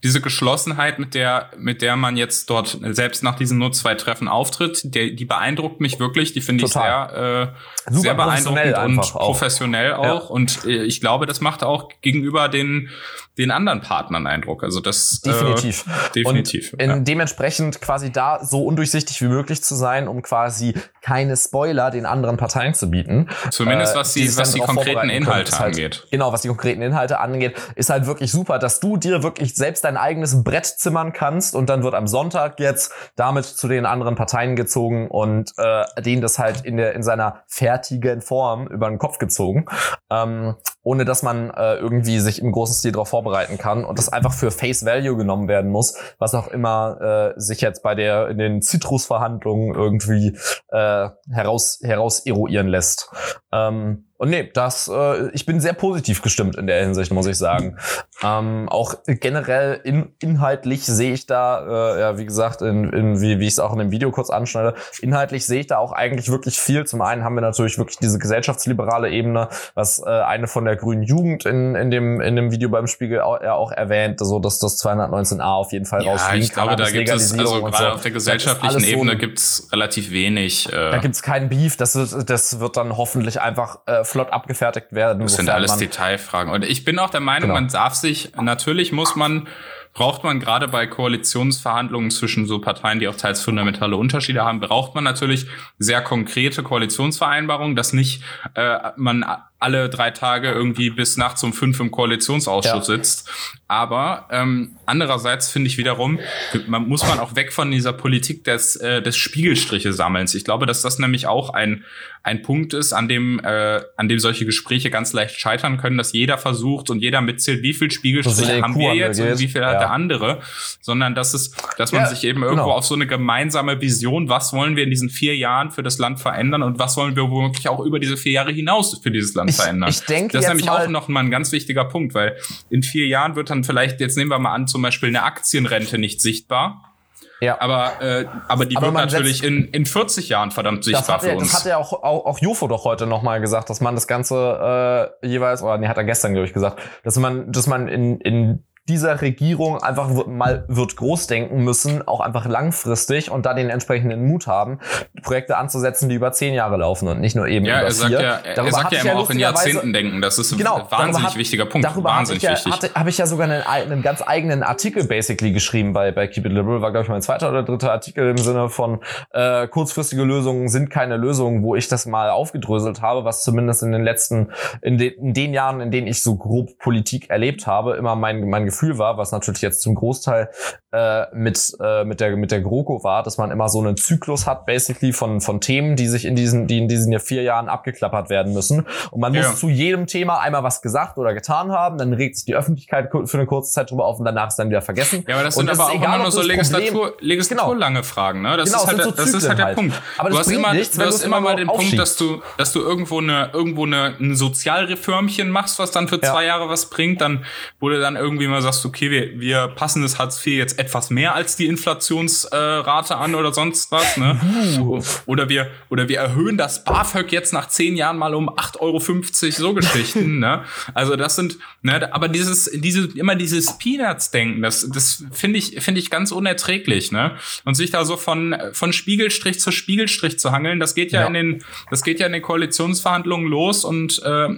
diese Geschlossenheit, mit der mit der man jetzt dort selbst nach diesen nur zwei Treffen auftritt, der, die beeindruckt mich wirklich. Die finde ich sehr äh, sehr beeindruckend und professionell auch. Ja. Und äh, ich glaube, das macht auch gegenüber den den anderen Partnern Eindruck. Also das definitiv. Äh, definitiv. Und in, ja. dementsprechend quasi da so undurchsichtig wie möglich zu sein, um quasi keine Spoiler den anderen Parteien zu bieten. Zumindest was die, was die konkreten Inhalte halt, angeht. Genau, was die konkreten Inhalte angeht, ist halt wirklich super, dass du dir wirklich selbst dein eigenes Brett zimmern kannst und dann wird am Sonntag jetzt damit zu den anderen Parteien gezogen und äh, denen das halt in der in seiner fertigen Form über den Kopf gezogen, ähm, ohne dass man äh, irgendwie sich im großen Stil darauf vorbereitet vorbereiten kann und das einfach für Face Value genommen werden muss, was auch immer äh, sich jetzt bei der in den Citrus-Verhandlungen irgendwie äh, heraus heraus eruieren lässt. Ähm, und nee, das, äh, ich bin sehr positiv gestimmt in der Hinsicht, muss ich sagen. Ähm, auch generell in, inhaltlich sehe ich da, äh, ja, wie gesagt, in, in, wie, wie ich es auch in dem Video kurz anschneide, inhaltlich sehe ich da auch eigentlich wirklich viel. Zum einen haben wir natürlich wirklich diese gesellschaftsliberale Ebene, was äh, eine von der grünen Jugend in, in, dem, in dem Video beim Spiegel auch, ja auch erwähnt, so dass das 219a auf jeden Fall ja, rausfliegen ich glaube, da gibt es, also gerade so. auf der gesellschaftlichen Ebene so gibt es relativ wenig. Äh, da gibt es keinen Beef, das wird, das wird dann hoffentlich einfach äh, flott abgefertigt werden. Das sind alles Detailfragen. Und ich bin auch der Meinung, genau. man darf sich, natürlich muss man, braucht man gerade bei Koalitionsverhandlungen zwischen so Parteien, die auch teils fundamentale Unterschiede haben, braucht man natürlich sehr konkrete Koalitionsvereinbarungen, dass nicht äh, man alle drei Tage irgendwie bis nachts um fünf im Koalitionsausschuss ja. sitzt. Aber ähm, andererseits finde ich wiederum, man muss man auch weg von dieser Politik des, äh, des Spiegelstriche sammelns. Ich glaube, dass das nämlich auch ein, ein Punkt ist, an dem, äh, an dem solche Gespräche ganz leicht scheitern können, dass jeder versucht und jeder mitzählt, wie viel Spiegelstriche haben wir jetzt und wie viel ja. hat der andere, sondern dass es, dass man ja, sich eben irgendwo genau. auf so eine gemeinsame Vision, was wollen wir in diesen vier Jahren für das Land verändern und was wollen wir womöglich auch über diese vier Jahre hinaus für dieses Land ich, verändern. Ich denke, das ist nämlich auch noch mal ein ganz wichtiger Punkt, weil in vier Jahren wird dann vielleicht, jetzt nehmen wir mal an, zum Beispiel eine Aktienrente nicht sichtbar. Ja. Aber, äh, aber die aber wird natürlich setzt, in, in 40 Jahren verdammt sichtbar für ja, uns. Das hat ja auch, auch, auch Jufo doch heute nochmal gesagt, dass man das Ganze äh, jeweils, oder nee, hat er gestern, glaube ich, gesagt, dass man, dass man in, in dieser Regierung einfach mal wird groß denken müssen, auch einfach langfristig und da den entsprechenden Mut haben, Projekte anzusetzen, die über zehn Jahre laufen und nicht nur eben ja, über er sagt vier. Ja, er sagt ja immer auch in Jahrzehnten denken. Das ist ein genau, wahnsinnig hat, wichtiger Punkt. Darüber wahnsinnig habe ich, ja, hab ich ja sogar einen, einen, ganz eigenen Artikel basically geschrieben bei, bei Keep It Liberal. War, glaube ich, mein zweiter oder dritter Artikel im Sinne von äh, kurzfristige Lösungen sind keine Lösungen, wo ich das mal aufgedröselt habe, was zumindest in den letzten, in, de, in den Jahren, in denen ich so grob Politik erlebt habe, immer mein, mein Gefühl war, was natürlich jetzt zum Großteil äh, mit, äh, mit, der, mit der GroKo war, dass man immer so einen Zyklus hat, basically von, von Themen, die sich in diesen, die in diesen vier Jahren abgeklappert werden müssen. Und man ja. muss zu jedem Thema einmal was gesagt oder getan haben, dann regt sich die Öffentlichkeit für eine kurze Zeit drüber auf und danach ist dann wieder vergessen. Ja, aber das sind aber auch egal, immer nur so Legislatur, Legislaturlange genau. Fragen, ne? Das, genau, ist, halt, so das ist halt der halt. Punkt. Aber du hast immer, nichts, du hast immer mal den Punkt, dass du, dass du irgendwo eine, irgendwo eine, ein Sozialreformchen machst, was dann für ja. zwei Jahre was bringt, dann, du dann irgendwie mal sagst, okay, wir, wir passen das Hartz IV jetzt etwas mehr als die Inflationsrate äh, an oder sonst was, ne? Uh. Oder wir, oder wir erhöhen das BAföG jetzt nach zehn Jahren mal um 8,50 Euro, so Geschichten, ne? Also das sind, ne, aber dieses, diese, immer dieses Peanuts-Denken, das, das finde ich, finde ich ganz unerträglich, ne? Und sich da so von, von Spiegelstrich zu Spiegelstrich zu hangeln, das geht ja, ja. in den, das geht ja in den Koalitionsverhandlungen los und, äh,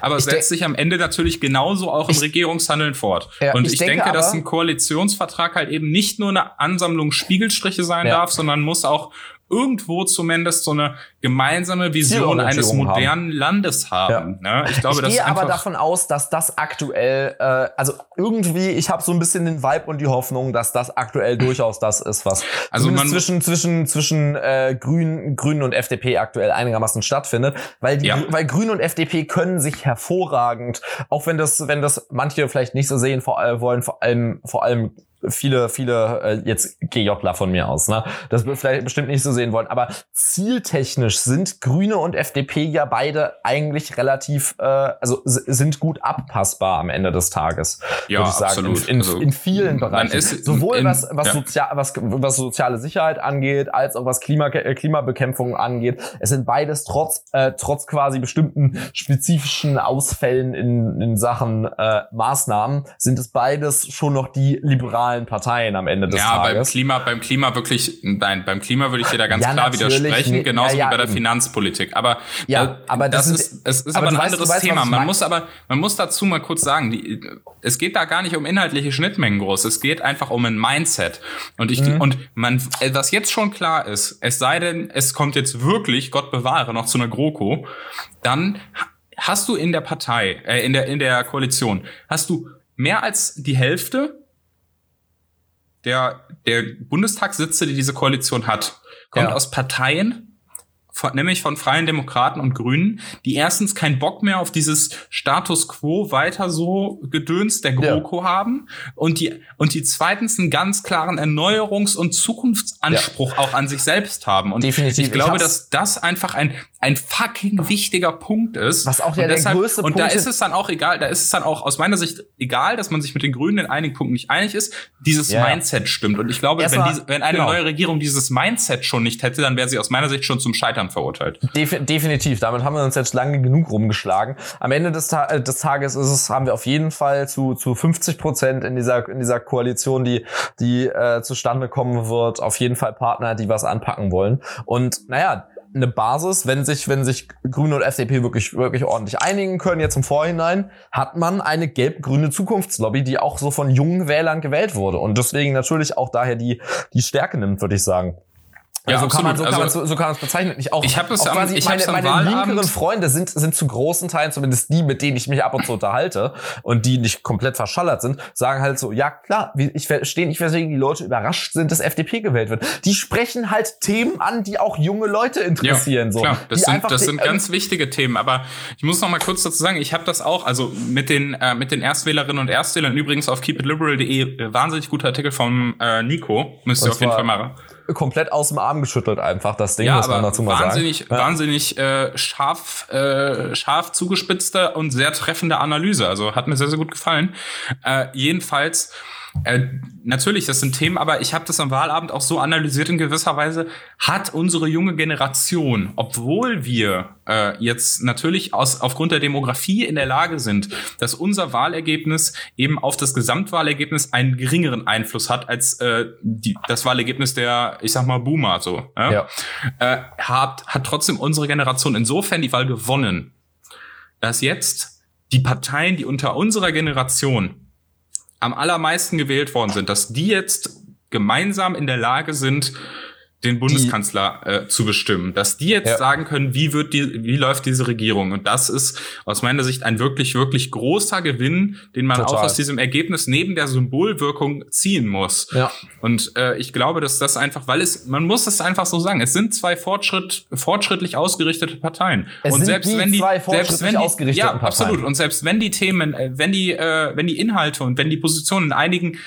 aber ich setzt sich am Ende natürlich genauso auch im Regierungshandeln fort. Ja, und ich, ich denke, denke dass ein Koalitionsvertrag halt eben nicht nur eine Ansammlung Spiegelstriche sein ja. darf, sondern muss auch irgendwo zumindest so eine gemeinsame Vision eines modernen haben. Landes haben. Ja. Ne? Ich, glaube, ich gehe aber davon aus, dass das aktuell, äh, also irgendwie, ich habe so ein bisschen den Vibe und die Hoffnung, dass das aktuell durchaus das ist, was also man zwischen zwischen zwischen äh, Grünen Grünen und FDP aktuell einigermaßen stattfindet, weil die, ja. weil Grüne und FDP können sich hervorragend, auch wenn das wenn das manche vielleicht nicht so sehen, vor allem wollen vor allem vor allem viele, viele äh, jetzt GJler von mir aus, ne? Das wird vielleicht bestimmt nicht so sehen wollen. Aber zieltechnisch sind Grüne und FDP ja beide eigentlich relativ, äh, also sind gut abpassbar am Ende des Tages. Ja, würde ich sagen. absolut. In, in, also, in vielen Bereichen. Sowohl in, was, was, ja. sozial, was, was soziale Sicherheit angeht, als auch was Klima, äh, Klimabekämpfung angeht. Es sind beides trotz, äh, trotz quasi bestimmten spezifischen Ausfällen in, in Sachen äh, Maßnahmen, sind es beides schon noch die liberalen nationalen Parteien am Ende des ja, Tages. Ja, beim Klima, beim Klima wirklich, nein, beim Klima würde ich dir da ganz ja, klar widersprechen, ne, genauso ja, wie bei der eben. Finanzpolitik. Aber, ja, äh, aber das, das ist, es ist aber, aber ein anderes weißt, Thema. Man muss aber, man muss dazu mal kurz sagen, die, es geht da gar nicht um inhaltliche Schnittmengen groß. Es geht einfach um ein Mindset. Und ich, mhm. und man, äh, was jetzt schon klar ist, es sei denn, es kommt jetzt wirklich, Gott bewahre, noch zu einer GroKo, dann hast du in der Partei, äh, in der, in der Koalition, hast du mehr als die Hälfte der, der Bundestagssitze, die diese Koalition hat, kommt ja. aus Parteien, von, nämlich von Freien Demokraten und Grünen, die erstens keinen Bock mehr auf dieses Status quo weiter so Gedöns der GroKo ja. haben und die, und die zweitens einen ganz klaren Erneuerungs- und Zukunftsanspruch ja. auch an sich selbst haben. Und Definitiv. ich glaube, ich dass das einfach ein, ein fucking wichtiger Punkt ist. Was auch ja der größte Punkt ist. Und da ist es dann auch egal, da ist es dann auch aus meiner Sicht egal, dass man sich mit den Grünen in einigen Punkten nicht einig ist. Dieses ja. Mindset stimmt. Und ich glaube, wenn, diese, wenn eine genau. neue Regierung dieses Mindset schon nicht hätte, dann wäre sie aus meiner Sicht schon zum Scheitern verurteilt. Def definitiv. Damit haben wir uns jetzt lange genug rumgeschlagen. Am Ende des, Ta äh, des Tages ist es, haben wir auf jeden Fall zu, zu 50 Prozent in dieser, in dieser Koalition, die, die äh, zustande kommen wird, auf jeden Fall Partner, die was anpacken wollen. Und naja, eine Basis, wenn sich, wenn sich Grüne und FDP wirklich, wirklich ordentlich einigen können, jetzt im Vorhinein, hat man eine gelb-grüne Zukunftslobby, die auch so von jungen Wählern gewählt wurde und deswegen natürlich auch daher die, die Stärke nimmt, würde ich sagen. Ja, Ja, so, kann man, so, kann man, Also- so, so kann man es bezeichnen. Ich, auch, Ich hab es auch am- quasi, ich meine, meine Wahlabend- linkeren Freunde sind, sind zu großen Teilen, zumindest die, mit denen ich mich ab und zu unterhalte und die nicht komplett verschallert sind, sagen halt so, ja klar, ich verstehe nicht, weswegen die Leute überrascht sind, dass FDP gewählt wird. Die sprechen halt Themen an, die auch junge Leute interessieren. so. Klar, das die sind, das sind ganz wichtige Themen. Aber ich muss noch mal kurz dazu sagen, ich habe das auch, also mit den, äh, mit den Erstwählerinnen und Erstwählern, übrigens auf keepitliberal.de, äh, wahnsinnig guter Artikel vom äh, Nico, müsst ihr Das auf jeden Fall mal komplett aus dem Arm geschüttelt einfach, das Ding, ja, muss man dazu mal wahnsinnig, sagen. Ja. wahnsinnig äh, scharf, äh, scharf zugespitzte und sehr treffende Analyse. Also hat mir sehr, sehr gut gefallen. Äh, jedenfalls, äh, natürlich, das sind Themen, aber ich habe das am Wahlabend auch so analysiert in gewisser Weise, hat unsere junge Generation, obwohl wir äh, jetzt natürlich aus, aufgrund der Demografie in der Lage sind, dass unser Wahlergebnis eben auf das Gesamtwahlergebnis einen geringeren Einfluss hat als äh, die, das Wahlergebnis der, ich sag mal, Boomer so. Ja. Äh, hat, hat trotzdem unsere Generation insofern die Wahl gewonnen, dass jetzt die Parteien, die unter unserer Generation am allermeisten gewählt worden sind, dass die jetzt gemeinsam in der Lage sind, den Bundeskanzler äh, zu bestimmen, dass die jetzt Ja. sagen können, wie wird die, wie läuft diese Regierung? Und das ist aus meiner Sicht ein wirklich, wirklich großer Gewinn, den man Total. auch aus diesem Ergebnis neben der Symbolwirkung ziehen muss. Ja. Und äh, ich glaube, dass das einfach, weil es, man muss es einfach so sagen, es sind zwei Fortschritt, fortschrittlich ausgerichtete Parteien. Es und sind selbst die wenn die, zwei selbst fortschrittlich wenn die, ja, Parteien. absolut. Und selbst wenn die Themen, äh, wenn die, äh, wenn die Inhalte und wenn die Positionen in einigen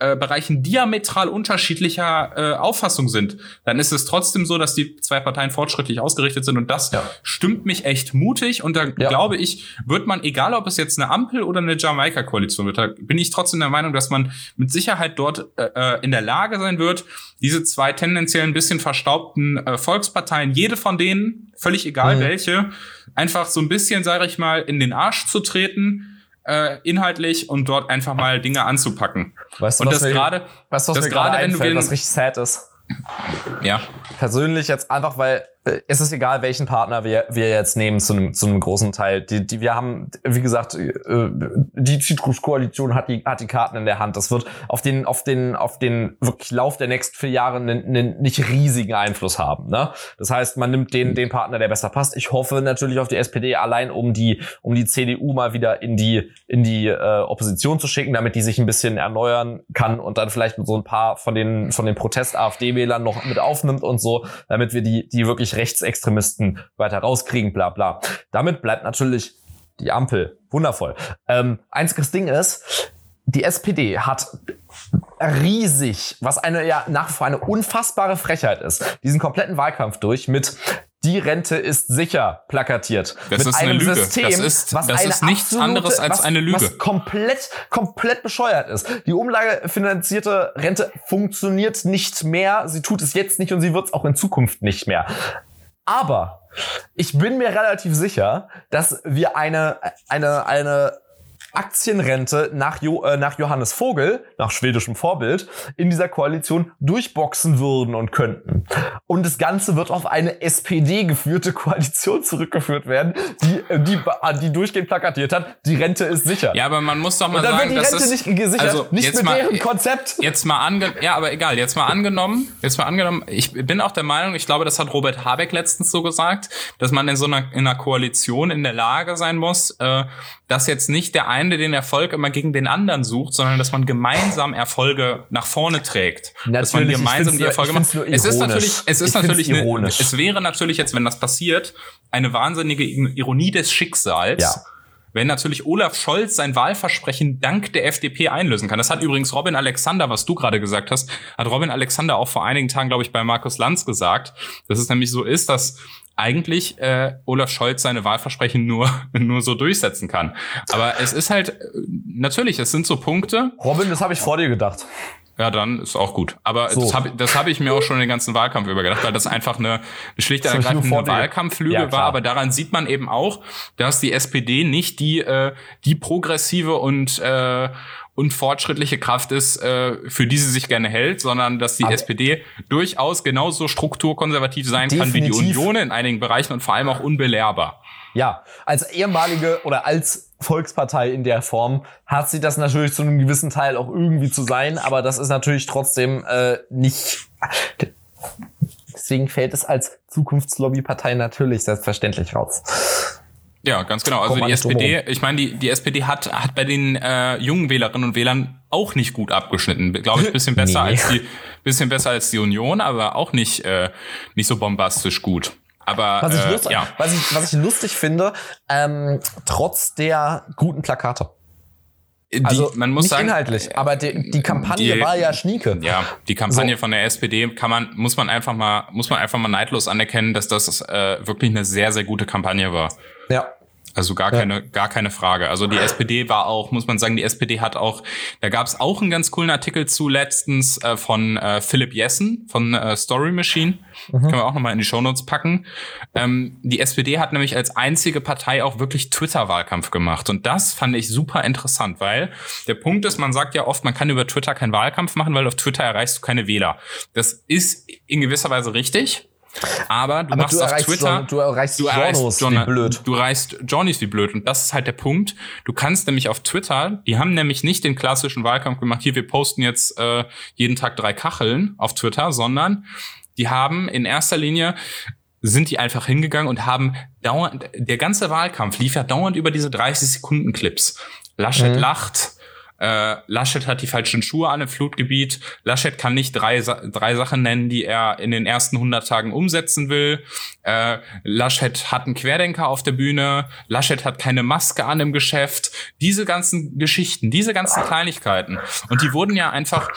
äh, Bereichen diametral unterschiedlicher äh, Auffassung sind, dann ist es trotzdem so, dass die zwei Parteien fortschrittlich ausgerichtet sind und das Ja. stimmt mich echt mutig und da Ja. glaube ich, wird man, egal ob es jetzt eine Ampel oder eine Jamaika-Koalition wird, da bin ich trotzdem der Meinung, dass man mit Sicherheit dort äh, äh, in der Lage sein wird, diese zwei tendenziell ein bisschen verstaubten äh, Volksparteien, jede von denen, völlig egal Mhm. welche, einfach so ein bisschen, sage ich mal, in den Arsch zu treten, äh, inhaltlich und dort einfach mal Dinge anzupacken. Weißt du, Und was das gerade, du, was das mir gerade gerade, wenn du einfällt, was richtig sad ist? ja, persönlich jetzt einfach, weil es ist egal, welchen Partner wir, wir jetzt nehmen zu einem, zu einem großen Teil. Die, die, wir haben, wie gesagt, äh, die Citrus-Koalition hat die, hat die Karten in der Hand. Das wird auf den, auf den, auf den wirklich Lauf der nächsten vier Jahre einen, einen nicht riesigen Einfluss haben. Ne? Das heißt, man nimmt den, den Partner, der besser passt. Ich hoffe natürlich auf die SPD allein, um die, um die CDU mal wieder in die, in die äh, Opposition zu schicken, damit die sich ein bisschen erneuern kann und dann vielleicht so ein paar von den, von den Protest-AfD-Wählern noch mit aufnimmt und so, damit wir die, die wirklich Rechtsextremisten weiter rauskriegen, bla bla. Damit bleibt natürlich die Ampel. Wundervoll. Ähm, einziges Ding ist, die SPD hat riesig, was eine ja nach wie vor eine unfassbare Frechheit ist, diesen kompletten Wahlkampf durch mit die Rente ist sicher plakatiert. Das mit ist eine einem Lüge. System, Das ist- was das eine ist nichts absolute- anderes als was, eine Lüge. Was komplett, komplett bescheuert ist. Die umlagefinanzierte Rente funktioniert nicht mehr. Sie tut es jetzt nicht und sie wird es auch in Zukunft nicht mehr. Aber ich bin mir relativ sicher, dass wir eine, eine, eine Aktienrente nach, jo, äh, nach Johannes Vogel, nach schwedischem Vorbild, in dieser Koalition durchboxen würden und könnten. Und das Ganze wird auf eine SPD geführte Koalition zurückgeführt werden, die, äh, die, die durchgehend plakatiert hat, die Rente ist sicher. ja, aber man muss doch mal und dann sagen, wird die das Rente ist, nicht gesichert, also nicht mit mal, deren Konzept. Jetzt mal ange ja, aber egal, jetzt mal angenommen, jetzt mal angenommen, ich bin auch der Meinung, ich glaube, das hat Robert Habeck letztens so gesagt, dass man in so einer, in einer Koalition in der Lage sein muss, äh, dass jetzt nicht der eine den Erfolg immer gegen den anderen sucht, sondern dass man gemeinsam Erfolge nach vorne trägt. dass man Natürlich, gemeinsam die Erfolge macht. Es ist natürlich, es ist natürlich, eine, ironisch. es wäre natürlich jetzt, wenn das passiert, eine wahnsinnige Ironie des Schicksals. Ja. Wenn natürlich Olaf Scholz sein Wahlversprechen dank der FDP einlösen kann. Das hat übrigens Robin Alexander, was du gerade gesagt hast, hat Robin Alexander auch vor einigen Tagen, glaube ich, bei Markus Lanz gesagt, dass es nämlich so ist, dass eigentlich äh, Olaf Scholz seine Wahlversprechen nur nur so durchsetzen kann. Aber es ist halt äh, natürlich, es sind so Punkte. Robin, das habe ich vor dir gedacht. Ja, dann ist auch gut. Aber So. das habe das hab ich mir auch schon den ganzen Wahlkampf über gedacht, weil das einfach eine, eine schlicht und Das hab ich nur ergreifend vor eine dir. Wahlkampflüge Ja, war. Aber daran sieht man eben auch, dass die SPD nicht die, äh, die progressive und äh, und fortschrittliche Kraft ist, äh, für die sie sich gerne hält, sondern dass die Aber- SPD durchaus genauso strukturkonservativ sein kann wie die Definitiv. Union in einigen Bereichen und vor allem auch unbelehrbar. Ja, als ehemalige oder als Volkspartei in der Form hat sie das natürlich zu einem gewissen Teil auch irgendwie zu sein, aber das ist natürlich trotzdem äh, nicht. deswegen fällt es als Zukunftslobbypartei natürlich selbstverständlich raus. Ja, ganz genau. Also die SPD, ich meine, die, die SPD hat, hat bei den äh, jungen Wählerinnen und Wählern auch nicht gut abgeschnitten. Glaube ich, bisschen besser nee. als die, bisschen besser als die Union, aber auch nicht, äh, nicht so bombastisch gut. Aber was ich, äh, lustig, ja. was ich, was ich lustig finde, ähm, trotz der guten Plakate. Die, also man muss nicht sagen, inhaltlich, aber die, die Kampagne die, war ja schnieke. Ja, die Kampagne So. von der SPD kann man muss man einfach mal muss man einfach mal neidlos anerkennen, dass das äh, wirklich eine sehr sehr gute Kampagne war. Ja. Also gar Ja. keine, gar keine Frage. Also die SPD war auch, muss man sagen, die SPD hat auch, da gab es auch einen ganz coolen Artikel zu letztens äh, von äh, Philipp Jessen von äh, Story Machine. Können wir auch nochmal in die Shownotes packen. Ähm, die SPD hat nämlich als einzige Partei auch wirklich Twitter-Wahlkampf gemacht. Und das fand ich super interessant, weil der Punkt ist, man sagt ja oft, man kann über Twitter keinen Wahlkampf machen, weil auf Twitter erreichst du keine Wähler. Das ist in gewisser Weise richtig. Aber du Aber machst du auf Twitter, John, du erreichst du erreichst John, wie blöd. Du erreichst Johnnies wie blöd. Und das ist halt der Punkt. Du kannst nämlich auf Twitter, die haben nämlich nicht den klassischen Wahlkampf gemacht, hier, wir posten jetzt äh, jeden Tag drei Kacheln auf Twitter, sondern die haben in erster Linie sind die einfach hingegangen und haben dauernd, der ganze Wahlkampf lief ja dauernd über diese 30 Sekunden Clips. Laschet Mhm. lacht, äh, Laschet hat die falschen Schuhe an im Flutgebiet. Laschet kann nicht drei, drei Sachen nennen, die er in den ersten 100 Tagen umsetzen will. Äh, Laschet hat einen Querdenker auf der Bühne. Laschet hat keine Maske an im Geschäft. Diese ganzen Geschichten, diese ganzen Kleinigkeiten. Und die wurden ja einfach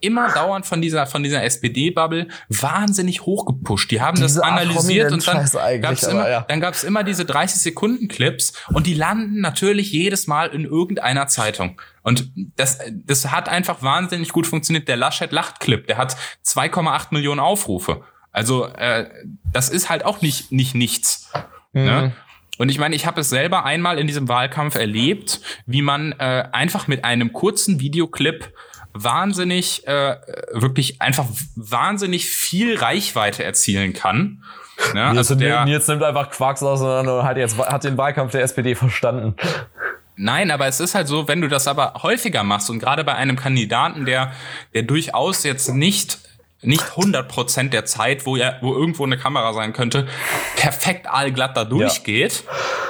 immer dauernd von dieser von dieser SPD-Bubble wahnsinnig hochgepusht. Die haben das Diese analysiert und dann gab's aber immer, ja. dann gab's immer diese 30 Sekunden Clips und die landen natürlich jedes Mal in irgendeiner Zeitung. Und das, das hat einfach wahnsinnig gut funktioniert. Der Laschet lacht Clip, der hat 2,8 Millionen Aufrufe. Also äh, das ist halt auch nicht nicht nichts. Mhm. Ne? Und ich meine, ich habe es selber einmal in diesem Wahlkampf erlebt, wie man äh, einfach mit einem kurzen Videoclip wahnsinnig, äh, wirklich einfach wahnsinnig viel Reichweite erzielen kann. Ne? Also der, Nils nimmt einfach Quarks aus und hat jetzt hat den Wahlkampf der SPD verstanden. Nein, aber es ist halt so, wenn du das aber häufiger machst und gerade bei einem Kandidaten, der, der durchaus jetzt nicht nicht 100% der Zeit, wo er, wo irgendwo eine Kamera sein könnte, perfekt allglatt da durchgeht,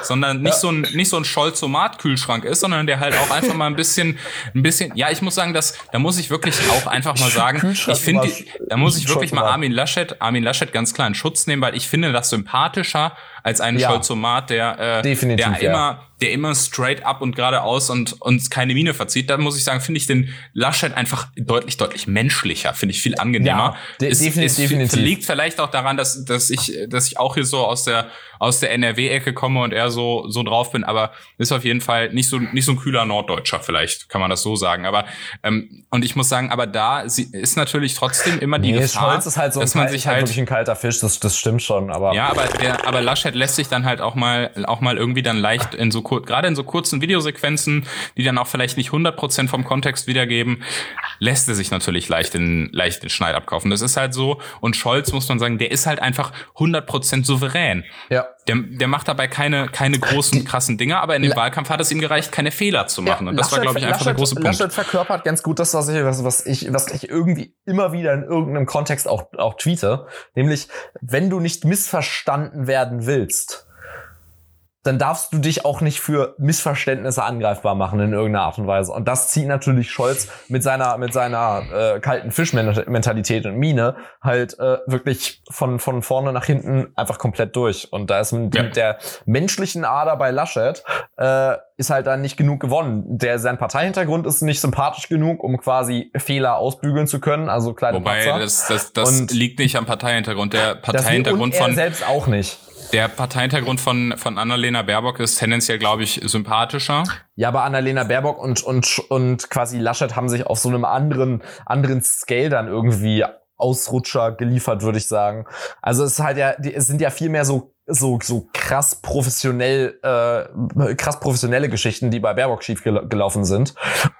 sondern nicht Ja. so ein, nicht so ein Scholzomat-Kühlschrank ist, sondern der halt auch einfach mal ein bisschen, ein bisschen, ja, ich muss sagen, dass, da muss ich wirklich auch einfach mal sagen, ich finde, da muss ich wirklich mal. Armin Laschet, Armin Laschet ganz klar in Schutz nehmen, weil ich finde das sympathischer als einen Ja. Scholzomat, der, äh, Definitiv, der ja. immer, der immer straight up und geradeaus und uns keine Miene verzieht, dann muss ich sagen, finde ich den Laschet einfach deutlich, deutlich menschlicher, finde ich viel angenehmer. Ja, de- defini- definitiv. liegt vielleicht auch daran, dass, dass ich, dass ich auch hier so aus der, aus der NRW-Ecke komme und eher so, so drauf bin, aber ist auf jeden Fall nicht so, nicht so ein kühler Norddeutscher, vielleicht kann man das so sagen. Aber, ähm, und ich muss sagen, aber da ist natürlich trotzdem immer die Nee, Gefahr, halt so dass man sich halt halt, wirklich ein kalter Fisch, das, das stimmt schon, aber ja, aber der, aber Laschet lässt sich dann halt auch mal, auch mal irgendwie dann leicht in so gerade in so kurzen Videosequenzen, die dann auch vielleicht nicht 100% vom Kontext wiedergeben, lässt er sich natürlich leicht in, leicht den Schneid abkaufen. Das ist halt so. Und Scholz muss man sagen, der ist halt einfach 100% souverän. ja. Der, der macht dabei keine, keine großen, krassen Dinge, aber in dem La- Wahlkampf hat es ihm gereicht, keine Fehler zu machen. Und das war, Laschet- glaube ich, einfach der Laschet- große Punkt. Laschet verkörpert ganz gut das, was ich, was, was ich, was ich irgendwie immer wieder in irgendeinem Kontext auch, auch tweete. Nämlich, wenn du nicht missverstanden werden willst, dann darfst du dich auch nicht für Missverständnisse angreifbar machen in irgendeiner Art und Weise. Und das zieht natürlich Scholz mit seiner, mit seiner äh, kalten Fischmentalität und Mine halt äh, wirklich von, von vorne nach hinten einfach komplett durch. Und da ist mit Ja. der menschlichen Ader bei Laschet äh, ist halt dann nicht genug gewonnen. Der sein Parteihintergrund ist nicht sympathisch genug, um quasi Fehler ausbügeln zu können. Also kleine Wobei, Patzer. das, das, das Und- liegt nicht am Parteihintergrund. Der Parteihintergrund und er von, selbst auch nicht. Der Parteihintergrund von, von Annalena Baerbock ist tendenziell, glaube ich, sympathischer. Ja, aber Annalena Baerbock und, und, und quasi Laschet haben sich auf so einem anderen, anderen Scale dann irgendwie Ausrutscher geliefert, würde ich sagen. Also es ist halt ja, es sind ja viel mehr so so so krass professionell äh, krass professionelle Geschichten, die bei Baerbock schief gel gelaufen sind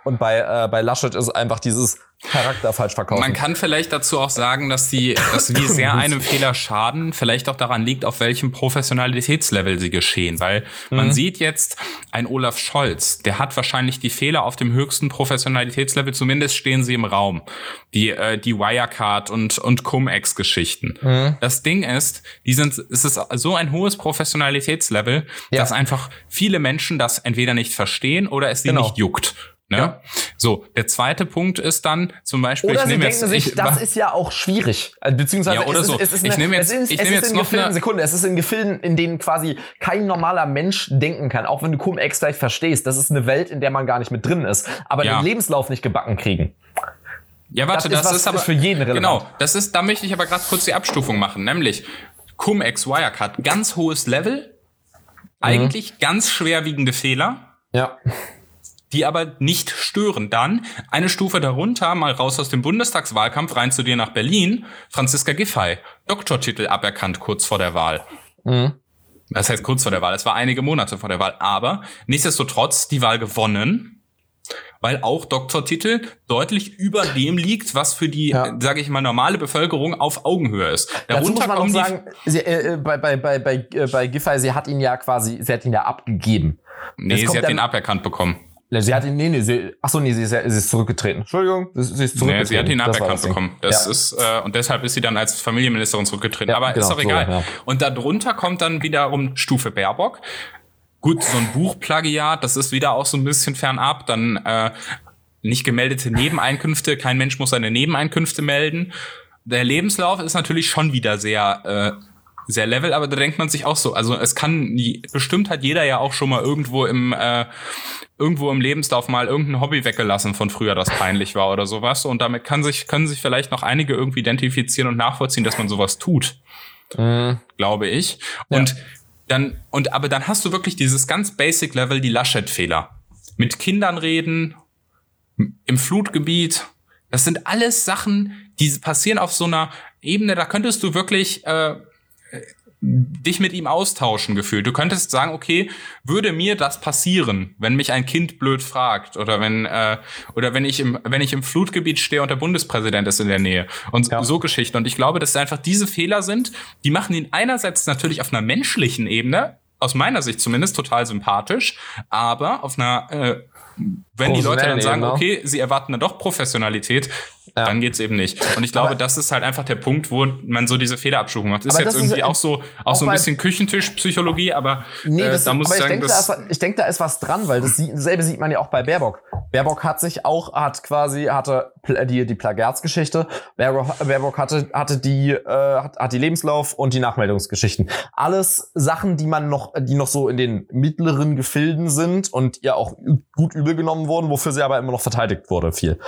und bei äh, bei Laschet ist einfach dieses Charakter falsch verkaufen. Man kann vielleicht dazu auch sagen, dass die, dass wie sehr einem Fehler schaden, vielleicht auch daran liegt, auf welchem Professionalitätslevel sie geschehen. Weil mhm. man sieht jetzt, ein Olaf Scholz, der hat wahrscheinlich die Fehler auf dem höchsten Professionalitätslevel, zumindest stehen sie im Raum. Die, äh, die Wirecard und, und Cum-Ex-Geschichten. Mhm. Das Ding ist, die sind, es ist so ein hohes Professionalitätslevel, ja. dass einfach viele Menschen das entweder nicht verstehen oder es sie genau. nicht juckt. Ne? Ja. So, der zweite Punkt ist dann zum Beispiel, oder ich nehme jetzt, sich, ich, das ist ja auch schwierig, äh, beziehungsweise ja, oder es, so. es ist eine, ich nehme jetzt, ist, ich nehme jetzt noch Gefilden, eine Sekunde, es ist in Gefilden, in denen quasi kein normaler Mensch denken kann, auch wenn du Cum-Ex gleich verstehst. Das ist eine Welt, in der man gar nicht mit drin ist, aber ja. den Lebenslauf nicht gebacken kriegen. Ja, warte, das, das ist, ist aber für jeden relevant. Genau, das ist, da möchte ich aber gerade kurz die Abstufung machen, nämlich Cum-Ex Wirecard, ganz hohes Level, mhm. eigentlich ganz schwerwiegende Fehler. Ja die aber nicht stören. Dann eine Stufe darunter, mal raus aus dem Bundestagswahlkampf, rein zu dir nach Berlin, Franziska Giffey, Doktortitel aberkannt kurz vor der Wahl. Mhm. Das heißt kurz vor der Wahl, es war einige Monate vor der Wahl, aber nichtsdestotrotz die Wahl gewonnen, weil auch Doktortitel deutlich über dem liegt, was für die, ja. sage ich mal, normale Bevölkerung auf Augenhöhe ist. Darunter Dazu muss man auch sagen, sie, äh, äh, bei, bei, bei, bei, äh, bei Giffey, sie hat ihn ja quasi, sie hat ihn ja abgegeben. Nee, sie hat ihn aberkannt bekommen. Sie hat ihn, nee, nee, sie, ach so, nee, sie ist, sie ist zurückgetreten. Entschuldigung, sie ist zurückgetreten. Nee, sie hat ihn aberkannt bekommen. Das ja. ist, äh, und deshalb ist sie dann als Familienministerin zurückgetreten. Ja, Aber genau, ist doch egal. So, ja. Und darunter kommt dann wiederum Stufe Baerbock. Gut, so ein Buchplagiat, das ist wieder auch so ein bisschen fernab. Dann äh, nicht gemeldete Nebeneinkünfte, kein Mensch muss seine Nebeneinkünfte melden. Der Lebenslauf ist natürlich schon wieder sehr äh, sehr level, aber da denkt man sich auch so, also es kann, bestimmt hat jeder ja auch schon mal irgendwo im, äh, irgendwo im Lebenslauf mal irgendein Hobby weggelassen von früher, das peinlich war oder sowas. Und damit kann sich, können sich vielleicht noch einige irgendwie identifizieren und nachvollziehen, dass man sowas tut. Mhm. Glaube ich. Und ja. dann, und aber dann hast du wirklich dieses ganz basic Level, die Laschet-Fehler. Mit Kindern reden, im Flutgebiet. Das sind alles Sachen, die passieren auf so einer Ebene, da könntest du wirklich äh, dich mit ihm austauschen gefühlt. Du könntest sagen, okay, würde mir das passieren, wenn mich ein Kind blöd fragt oder wenn äh, oder wenn ich im wenn ich im Flutgebiet stehe und der Bundespräsident ist in der Nähe und ja. so Geschichten. Und ich glaube, dass es einfach diese Fehler sind, die machen ihn einerseits natürlich auf einer menschlichen Ebene aus meiner Sicht zumindest total sympathisch, aber auf einer äh, wenn die Leute dann sagen, okay, sie erwarten dann doch Professionalität, ja. dann geht's eben nicht. Und ich glaube, aber das ist halt einfach der Punkt, wo man so diese Fehlerabstufung macht. Ist jetzt irgendwie ist, auch so, auch so ein bisschen Küchentischpsychologie, aber nee, das, äh, da muss ich sagen, ich denke, da ist, ich denke, da ist was dran, weil dasselbe sieht man ja auch bei Baerbock. Baerbock hat sich auch, hat quasi, hatte die, die Plagiatsgeschichte. Baerbock, Baerbock hatte, hatte die, äh, hat, hat die Lebenslauf und die Nachmeldungsgeschichten. Alles Sachen, die man noch, die noch so in den mittleren Gefilden sind und ja auch gut übel genommen wurden, wofür sie aber immer noch verteidigt wurde, viel.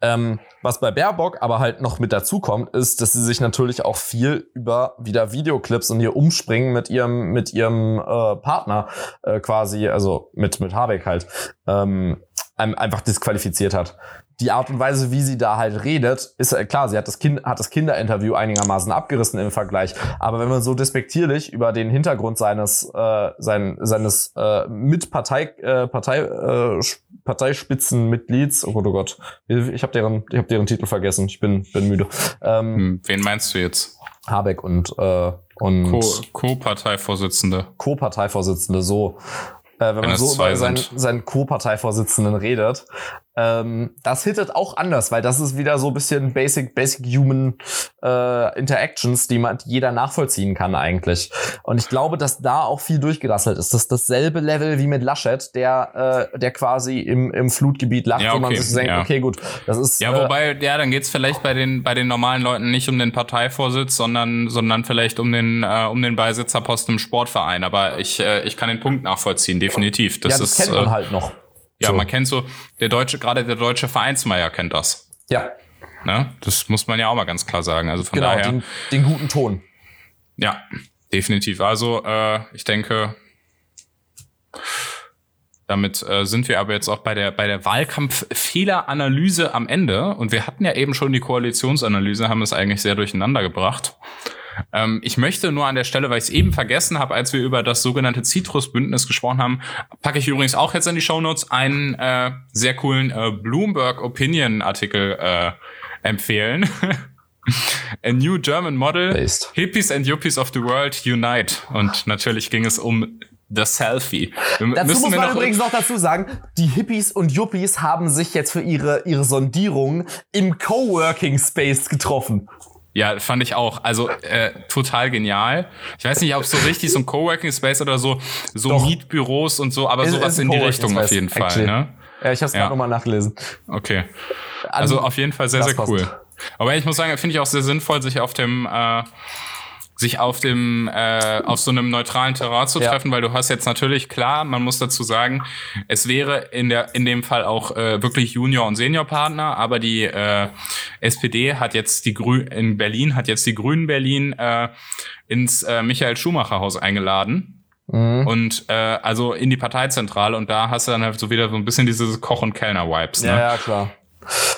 Ähm, was bei Baerbock aber halt noch mit dazu kommt, ist, dass sie sich natürlich auch viel über wieder Videoclips und ihr Umspringen mit ihrem mit ihrem äh, Partner äh, quasi, also mit mit Habeck halt, ähm, einfach disqualifiziert hat. Die Art und Weise, wie sie da halt redet, ist äh, klar, sie hat das, kind, hat das Kinderinterview einigermaßen abgerissen im Vergleich. Aber wenn man so despektierlich über den Hintergrund seines, äh, sein, seines äh, Mitpartei, äh, Partei, äh, Parteispitzenmitglieds, oh Gott, oh Gott, ich habe deren, ich hab deren Titel vergessen, ich bin, bin müde. Ähm, hm, Wen meinst du jetzt? Habeck und, äh, und Co-Parteivorsitzende. Co-Parteivorsitzende, so. Äh, wenn, wenn man so über seinen, seinen Co-Parteivorsitzenden redet. Ähm, das hittet auch anders, weil das ist wieder so ein bisschen Basic, Basic Human äh, Interactions, die man die jeder nachvollziehen kann eigentlich. Und ich glaube, dass da auch viel durchgerasselt ist. Das ist dasselbe Level wie mit Laschet, der, äh, der quasi im, im Flutgebiet lacht ja, okay. und man sich denkt, ja. okay, gut, das ist. Ja, wobei, äh, ja, dann geht's vielleicht bei den, bei den normalen Leuten nicht um den Parteivorsitz, sondern, sondern vielleicht um den, äh, um den Beisitzerposten im Sportverein. Aber ich, äh, ich kann den Punkt nachvollziehen, definitiv. Das, ja, das ist, kennt man äh, halt noch. Ja, so. man kennt so, der deutsche, gerade der deutsche Vereinsmeier kennt das. Ja. Ne? Das muss man ja auch mal ganz klar sagen. Also von genau, daher. Den, den guten Ton. Ja, definitiv. Also äh, ich denke, damit äh, sind wir aber jetzt auch bei der bei der Wahlkampffehleranalyse am Ende. Und wir hatten ja eben schon die Koalitionsanalyse, haben es eigentlich sehr durcheinander gebracht. Ähm, ich möchte nur an der Stelle, weil ich es eben vergessen habe, als wir über das sogenannte Citrus-Bündnis gesprochen haben, packe ich übrigens auch jetzt in die Shownotes einen äh, sehr coolen äh, Bloomberg Opinion-Artikel äh, empfehlen. A New German Model, Based. Hippies and Yuppies of the World Unite. Und natürlich ging es um das Selfie. Wir Dazu müssen muss man noch- übrigens noch dazu sagen, die Hippies und Yuppies haben sich jetzt für ihre, ihre Sondierung im Coworking Space getroffen. Ja, fand ich auch. Also äh, total genial. Ich weiß nicht, ob es so richtig so ein Coworking Space oder so so Doch. Mietbüros und so, aber Ist- sowas in die Richtung auf jeden Fall. actually. Ne? Ja, ich habe es Ja. gerade nochmal nachgelesen. Okay. Also auf jeden Fall sehr, sehr passt. cool. Aber ich muss sagen, finde ich auch sehr sinnvoll, sich auf dem äh, sich auf dem äh, auf so einem neutralen Terrain zu Ja. treffen, weil du hast jetzt natürlich klar, man muss dazu sagen, es wäre in der in dem Fall auch äh, wirklich Junior und Senior Partner, aber die äh, SPD hat jetzt die Grü in Berlin hat jetzt die Grünen Berlin äh, ins äh, Michael Schumacher Haus eingeladen. Mhm. Und äh, also in die Parteizentrale und da hast du dann halt so wieder so ein bisschen diese Koch- und Kellner-Vibes. Ne? Ja, ja, klar.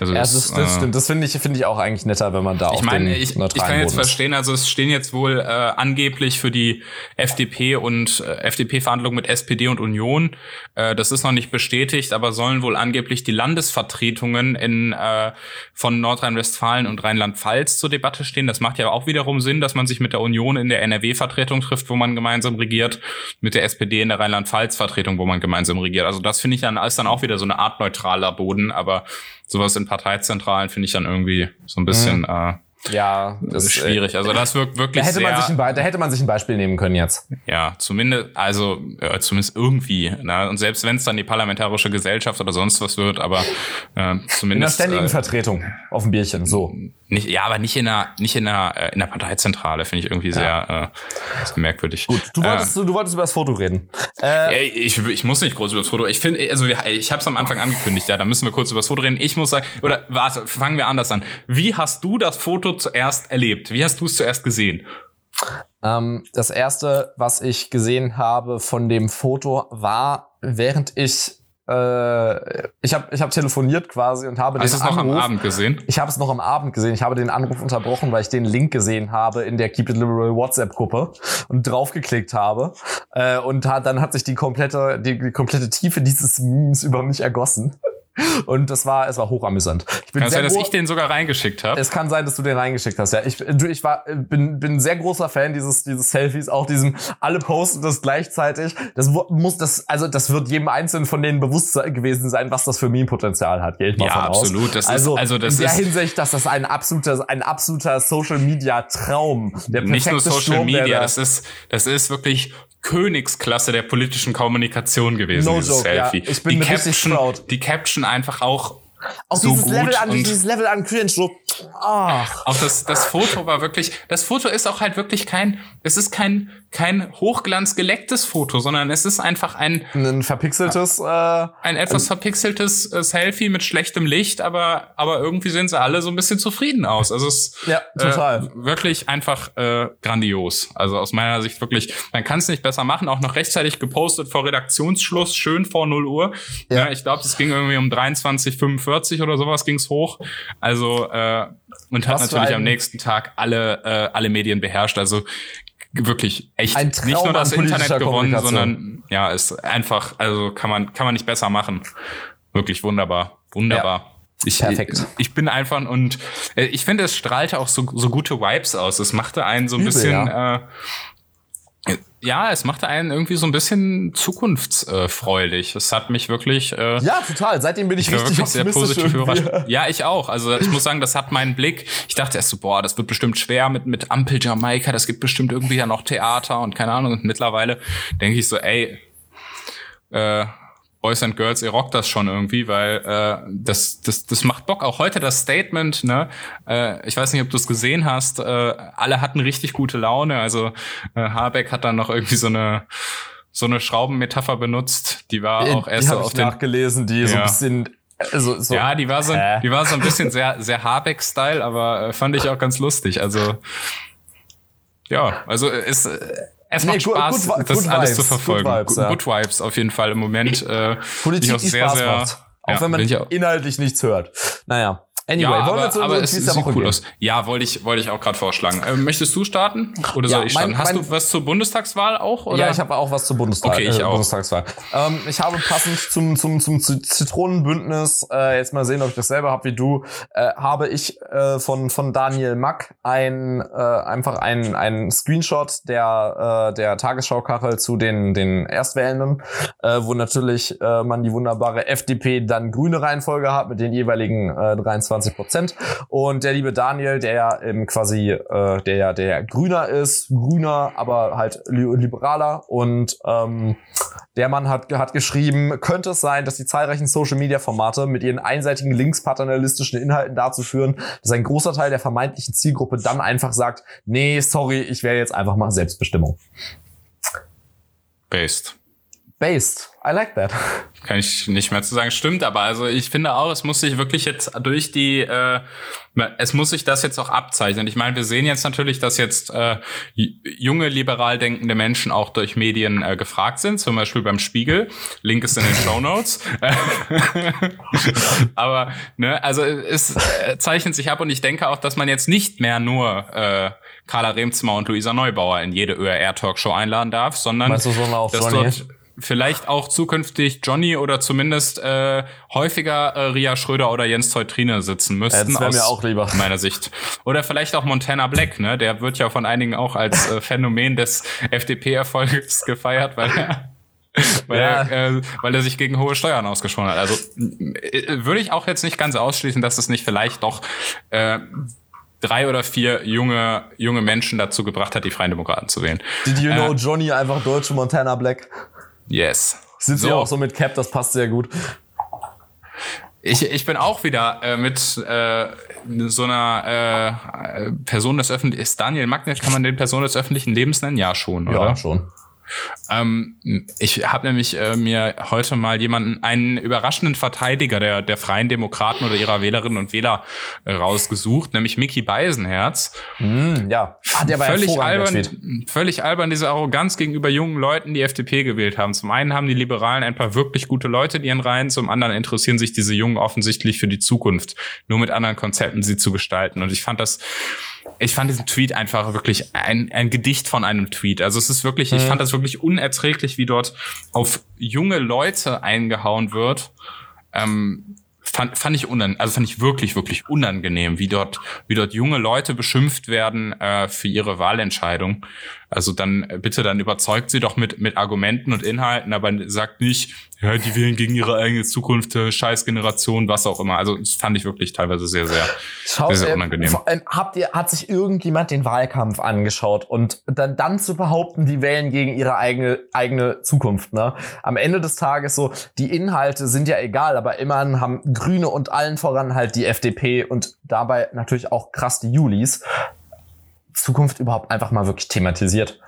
Also Ja, das, das, ist, das äh, stimmt. Das finde ich, finde ich auch eigentlich netter, wenn man da ich meine, ich, ich kann jetzt verstehen, also es stehen jetzt wohl äh, angeblich für die FDP und äh, FDP-Verhandlungen mit SPD und Union, äh, das ist noch nicht bestätigt, aber sollen wohl angeblich die Landesvertretungen in äh, von Nordrhein-Westfalen und Rheinland-Pfalz zur Debatte stehen. Das macht ja auch wiederum Sinn, dass man sich mit der Union in der NRW-Vertretung trifft, wo man gemeinsam regiert, mit der SPD in der Rheinland-Pfalz-Vertretung, wo man gemeinsam regiert. Also das finde ich dann ist dann auch wieder so eine Art neutraler Boden, aber sowas in Parteizentralen finde ich dann irgendwie so ein bisschen äh, Ja, das ist äh, schwierig. Also das wirkt wirklich Da hätte, man sehr, sich ein, da hätte man sich ein Beispiel nehmen können jetzt. ja, zumindest, also äh, zumindest irgendwie. Ne? Und selbst wenn es dann die parlamentarische Gesellschaft oder sonst was wird, aber äh, In der zumindest ständigen äh, Vertretung auf dem Bierchen. So. nicht, ja, aber nicht in der, nicht in der, äh, in der Parteizentrale finde ich irgendwie sehr, äh, merkwürdig. Gut, du wolltest, du wolltest über das Foto reden. Äh, ich, ich muss nicht groß über das Foto. Ich finde, also ich habe es am Anfang angekündigt, ja, da müssen wir kurz über das Foto reden. Ich muss sagen, oder warte, fangen wir anders an. Wie hast du das Foto zuerst erlebt? Wie hast du es zuerst gesehen? Ähm, das erste, was ich gesehen habe von dem Foto, war, während ich äh, ich habe ich hab telefoniert quasi und habe Hast du den es noch am Anruf, Abend gesehen? Ich habe es noch am Abend gesehen. Ich habe den Anruf unterbrochen, weil ich den Link gesehen habe in der Keep It Liberal WhatsApp-Gruppe und draufgeklickt habe. Äh, und dann hat sich die komplette, die, die komplette Tiefe dieses Memes über mich ergossen. Und das war, es war hochamüsant. Ich bin Kann sein, dass ich den sogar reingeschickt habe? es kann sein, dass du den reingeschickt hast. Ja, ich, du, ich war, bin, bin ein sehr großer Fan dieses, dieses Selfies, auch diesem, alle posten das gleichzeitig. Das muss, das, also, das wird jedem Einzelnen von denen bewusst se- gewesen sein, was das für Meme-Potenzial hat, gehe ich mal Ja, von aus. absolut. Das ist- also, also das in der ist- Hinsicht, dass das ein absoluter, ein absoluter Social-Media-Traum, der Nicht nur perfekte Social Sturm, der Media, da- das ist, das ist wirklich Königsklasse der politischen Kommunikation gewesen, No dieses joke, ja. Selfie. Ich bin die Caption, proud. die Caption einfach auch auch so dieses gut Level an, dieses Level an Cringe, so, ach. Auch das, das Foto war wirklich, das Foto ist auch halt wirklich kein, es ist kein, kein hochglanzgelecktes Foto, sondern es ist einfach ein, Ein verpixeltes, äh, ein etwas verpixeltes äh, Selfie mit schlechtem Licht, aber, aber irgendwie sehen sie alle so ein bisschen zufrieden aus. Also es ist Ja, total. Äh, wirklich einfach äh, grandios. Also aus meiner Sicht wirklich, man kann es nicht besser machen. Auch noch rechtzeitig gepostet vor Redaktionsschluss, schön vor 0 Uhr. Ja. Ja. ich glaube, es ging irgendwie um 23:45 oder sowas ging's hoch. Also äh, und hat Was natürlich am nächsten Tag alle äh, alle Medien beherrscht. Also wirklich echt Ein Traum nicht nur das Internet gewonnen, sondern ja, ist einfach, also kann man kann man nicht besser machen. Wirklich wunderbar, wunderbar. Ich, Perfekt. Ich bin einfach und äh, ich finde, es strahlte auch so, so gute Vibes aus. Es machte einen so ein Übel, bisschen, äh, ja, es machte einen irgendwie so ein bisschen zukunftsfreudig. Es hat mich wirklich, äh, ja, total. Seitdem bin ich, ich richtig sehr positiv überrascht. Ja, ich auch. Also ich muss sagen, das hat meinen Blick. Ich dachte erst so, boah, das wird bestimmt schwer mit mit Ampel Jamaika. Das gibt bestimmt irgendwie ja noch Theater und keine Ahnung. Und mittlerweile denke ich so, ey, äh, Boys and Girls, ihr rockt das schon irgendwie, weil äh, das, das, das macht Bock. Auch heute das Statement, ne? Äh, ich weiß nicht, ob du es gesehen hast. Äh, alle hatten richtig gute Laune. Also äh, Habeck hat dann noch irgendwie so eine so eine Schraubenmetapher benutzt. Die war auch die erst so hab auf ich den nachgelesen, die so ein Ja. bisschen, also, so, ja, die war so, die war so ein bisschen sehr, sehr Habeck-Style, aber äh, fand ich auch ganz lustig. Also, ja, also äh, es, Nee, macht good- Spaß, good vi- das good alles vibes, zu verfolgen. good vibes, ja. Good Vibes auf jeden Fall im Moment. Äh, Politik, die sehr, Spaß sehr, macht. Auch ja, wenn man inhaltlich nichts hört. Naja. Anyway, ja, wollen wir aber, zu aber es sieht Woche cool gehen? aus. Ja, wollte ich, wollte ich auch gerade vorschlagen. Ähm, möchtest du starten? Oder Ja, soll ich mein- starten? Hast mein- du was zur Bundestagswahl auch? Oder? Ja, ich habe auch was zur Bundestag, Okay, ich äh, auch. Bundestagswahl. Ähm, ich habe passend zum, zum, zum Zitronenbündnis, äh, jetzt mal sehen, ob ich dasselbe habe wie du, äh, habe ich äh, von, von Daniel Mack ein, äh, einfach ein, ein Screenshot der, äh, der Tagesschaukachel zu den, den Erstwählenden, äh, wo natürlich äh, man die wunderbare FDP dann grüne Reihenfolge hat mit den jeweiligen äh, 23 Prozent. Und der liebe Daniel, der ja ähm, quasi, äh, der ja der grüner ist, grüner, aber halt li liberaler und ähm, der Mann hat, hat geschrieben, könnte es sein, dass die zahlreichen Social-Media-Formate mit ihren einseitigen linkspaternalistischen Inhalten dazu führen, dass ein großer Teil der vermeintlichen Zielgruppe dann einfach sagt, nee, sorry, ich wähle jetzt einfach mal Selbstbestimmung. Based. Based. I like that. Kann ich nicht mehr zu sagen. Stimmt, aber also ich finde auch, es muss sich wirklich jetzt durch die, äh, es muss sich das jetzt auch abzeichnen. Ich meine, wir sehen jetzt natürlich, dass jetzt äh, junge liberal denkende Menschen auch durch Medien äh, gefragt sind, zum Beispiel beim Spiegel. Link ist in den Show Notes. aber ne, also es äh, zeichnet sich ab und ich denke auch, dass man jetzt nicht mehr nur äh, Carla Remzimmer und Luisa Neubauer in jede ÖRR-Talkshow einladen darf, sondern Meinst du so dass dort vielleicht auch zukünftig Johnny oder zumindest äh, häufiger äh, Ria Schröder oder Jens Teutrine sitzen müssten. das wär aus mir auch lieber. meiner Sicht. Oder vielleicht auch Montana Black, ne? Der wird ja von einigen auch als äh, Phänomen des FDP-Erfolgs gefeiert, weil er weil, Ja. er, äh, weil er sich gegen hohe Steuern ausgesprochen hat. Also äh, würde ich auch jetzt nicht ganz ausschließen, dass es nicht vielleicht doch äh, drei oder vier junge junge Menschen dazu gebracht hat, die Freien Demokraten zu wählen. Did you know Äh. Johnny einfach deutsche Montana Black? Yes. Sitzt ja auch so mit Cap, das passt sehr gut. Ich, ich bin auch wieder äh, mit äh, so einer äh, Person des öffentlichen. Ist Daniel Magnet, kann man den Person des öffentlichen Lebens nennen? Ja, schon, oder? schon. Ähm, ich habe nämlich äh, mir heute mal jemanden, einen überraschenden Verteidiger der, der Freien Demokraten oder ihrer Wählerinnen und Wähler äh, rausgesucht, nämlich Mickey Beisenherz. Hm, ja. Ah, der war völlig albern, völlig albern diese Arroganz gegenüber jungen Leuten, die FDP gewählt haben. Zum einen haben die Liberalen ein paar wirklich gute Leute in ihren Reihen, zum anderen interessieren sich diese Jungen offensichtlich für die Zukunft, nur mit anderen Konzepten sie zu gestalten. Und ich fand das, ich fand diesen Tweet einfach wirklich ein, ein Gedicht von einem Tweet. Also es ist wirklich, ich fand das wirklich unerträglich, wie dort auf junge Leute eingehauen wird. Ähm, fand, fand ich unan also fand ich wirklich wirklich unangenehm, wie dort wie dort junge Leute beschimpft werden äh, für ihre Wahlentscheidung. Also dann äh, bitte dann überzeugt sie doch mit mit Argumenten und Inhalten, aber sagt nicht, ja, die wählen gegen ihre eigene Zukunft, äh, Scheißgeneration, was auch immer. Also das fand ich wirklich teilweise sehr sehr Schau, sehr, sehr unangenehm. allem habt ihr, hat sich irgendjemand den Wahlkampf angeschaut und dann, dann zu behaupten, die wählen gegen ihre eigene, eigene Zukunft, ne? Am Ende des Tages so, die Inhalte sind ja egal, aber immerhin haben Grüne und allen voran halt die FDP und dabei natürlich auch krass die Julis Zukunft überhaupt einfach mal wirklich thematisiert.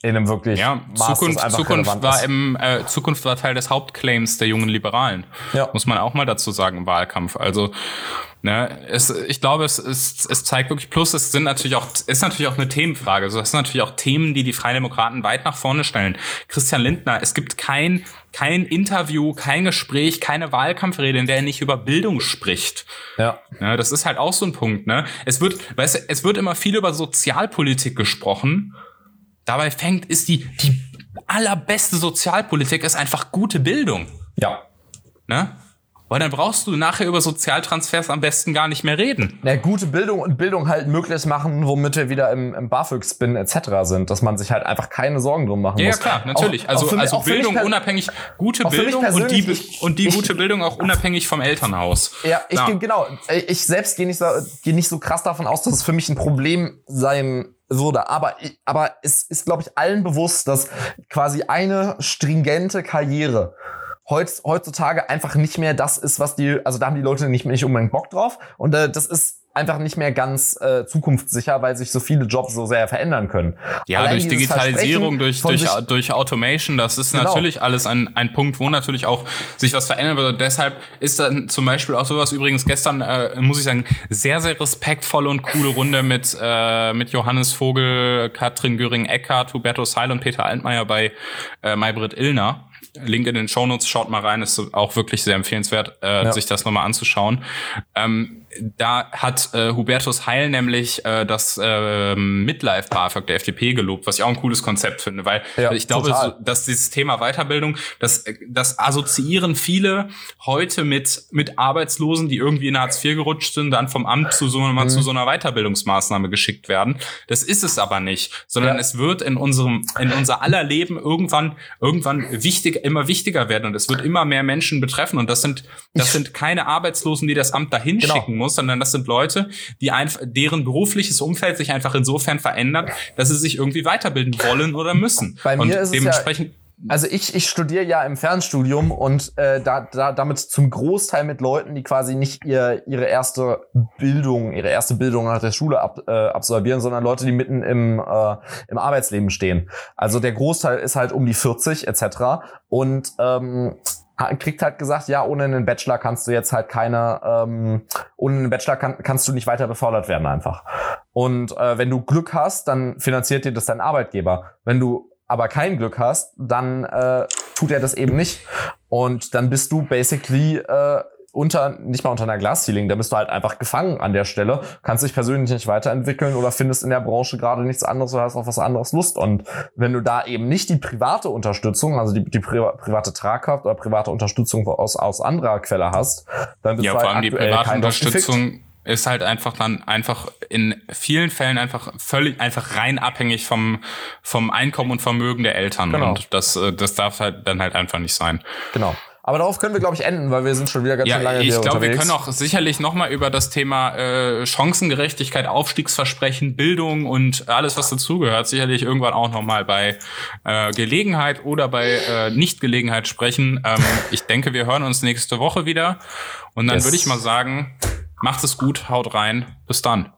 In einem wirklich Ja, Maß, Zukunft, Zukunft war im äh, Zukunft war Teil des Hauptclaims der jungen Liberalen. Ja. Muss man auch mal dazu sagen im Wahlkampf. Also ne, es, ich glaube, es, es, es zeigt wirklich plus. Es sind natürlich auch ist natürlich auch eine Themenfrage. Also das sind natürlich auch Themen, die die Freien Demokraten weit nach vorne stellen. Christian Lindner, es gibt kein kein Interview, kein Gespräch, keine Wahlkampfrede, in der er nicht über Bildung spricht. Ja. Ja, das ist halt auch so ein Punkt, ne? Es wird, weißt du, es wird immer viel über Sozialpolitik gesprochen. Dabei fängt, ist die, die allerbeste Sozialpolitik ist einfach gute Bildung, Ja. ne? Weil dann brauchst du nachher über Sozialtransfers am besten gar nicht mehr reden. Ja, gute Bildung und Bildung halt möglich machen, womit wir wieder im, im BAföG-Spin etc. sind, dass man sich halt einfach keine Sorgen drum machen Ja, ja muss. klar, natürlich. Auch- also auch mich- also Bildung unabhängig, gute Bildung und die, ich- und die ich- gute Bildung auch unabhängig vom Elternhaus. Ja, ich geh- genau. Ich selbst gehe nicht, so, geh nicht so krass davon aus, dass es für mich ein Problem sein würde. Aber, aber es ist, glaube ich, allen bewusst, dass quasi eine stringente Karriere heutz, heutzutage einfach nicht mehr das ist, was die, also da haben die Leute nicht, nicht unbedingt Bock drauf. Und äh, das ist einfach nicht mehr ganz äh, zukunftssicher, weil sich so viele Jobs so sehr verändern können. Ja, Allein durch Digitalisierung, durch, durch, durch Automation, das ist Genau. natürlich alles ein, ein Punkt, wo natürlich auch sich was verändern wird. Und deshalb ist dann zum Beispiel auch sowas übrigens gestern, äh, muss ich sagen, sehr, sehr respektvolle und coole Runde mit, äh, mit Johannes Vogel, Katrin Göring-Eckardt, Hubertus Heil und Peter Altmaier bei äh, Maybrit Illner. Link in den Shownotes, schaut mal rein, ist auch wirklich sehr empfehlenswert, äh, Ja. sich das nochmal anzuschauen. Ähm, da hat äh, Hubertus Heil nämlich äh, das äh, Midlife BAföG der FDP gelobt, was ich auch ein cooles Konzept finde, weil Ja, ich glaube, so, dass dieses Thema Weiterbildung, das, das assoziieren viele heute mit, mit Arbeitslosen, die irgendwie in Hartz IV gerutscht sind, dann vom Amt zu so, Mhm. zu so einer Weiterbildungsmaßnahme geschickt werden. Das ist es aber nicht, sondern Ja. es wird in unserem, in unser aller Leben irgendwann, irgendwann wichtig, immer wichtiger werden und es wird immer mehr Menschen betreffen und das sind, das sind keine Arbeitslosen, die das Amt dahin Genau. schicken muss, sondern das sind Leute, die einfach, deren berufliches Umfeld sich einfach insofern verändert, dass sie sich irgendwie weiterbilden wollen oder müssen. Bei mir und ist es ja- dementsprechend Also ich, ich studiere ja im Fernstudium und äh, da, da damit zum Großteil mit Leuten, die quasi nicht ihr, ihre erste Bildung, ihre erste Bildung nach der Schule ab, äh, absolvieren, sondern Leute, die mitten im, äh, im Arbeitsleben stehen. Also der Großteil ist halt um die 40 etc. Und ähm, kriegt halt gesagt, ja, ohne einen Bachelor kannst du jetzt halt keine, ähm, ohne einen Bachelor kann, kannst du nicht weiter befördert werden einfach. Und äh, wenn du Glück hast, dann finanziert dir das dein Arbeitgeber. Wenn du aber kein Glück hast, dann äh, tut er das eben nicht. Und dann bist du basically äh, unter, nicht mal unter einer Glasceiling, da bist du halt einfach gefangen an der Stelle, kannst dich persönlich nicht weiterentwickeln oder findest in der Branche gerade nichts anderes oder hast auf was anderes Lust. Und wenn du da eben nicht die private Unterstützung, also die, die pri private Tragkraft oder private Unterstützung aus, aus anderer Quelle hast, dann bist Ja, du vor halt allem die private. Unterstützung ist halt einfach dann einfach in vielen Fällen einfach völlig einfach rein abhängig vom vom Einkommen und Vermögen der Eltern Genau. und das äh, das darf halt dann halt einfach nicht sein. Genau. Aber darauf können wir, glaube ich, enden, weil wir sind schon wieder ganz schön Ja, lange ich hier glaube, wir unterwegs. können auch sicherlich noch mal über das Thema äh, Chancengerechtigkeit, Aufstiegsversprechen, Bildung und alles, was dazugehört, sicherlich irgendwann auch noch mal bei äh, Gelegenheit oder bei äh, Nichtgelegenheit sprechen. Ähm, ich denke, wir hören uns nächste Woche wieder und dann Yes. würde ich mal sagen, macht es gut, haut rein, bis dann.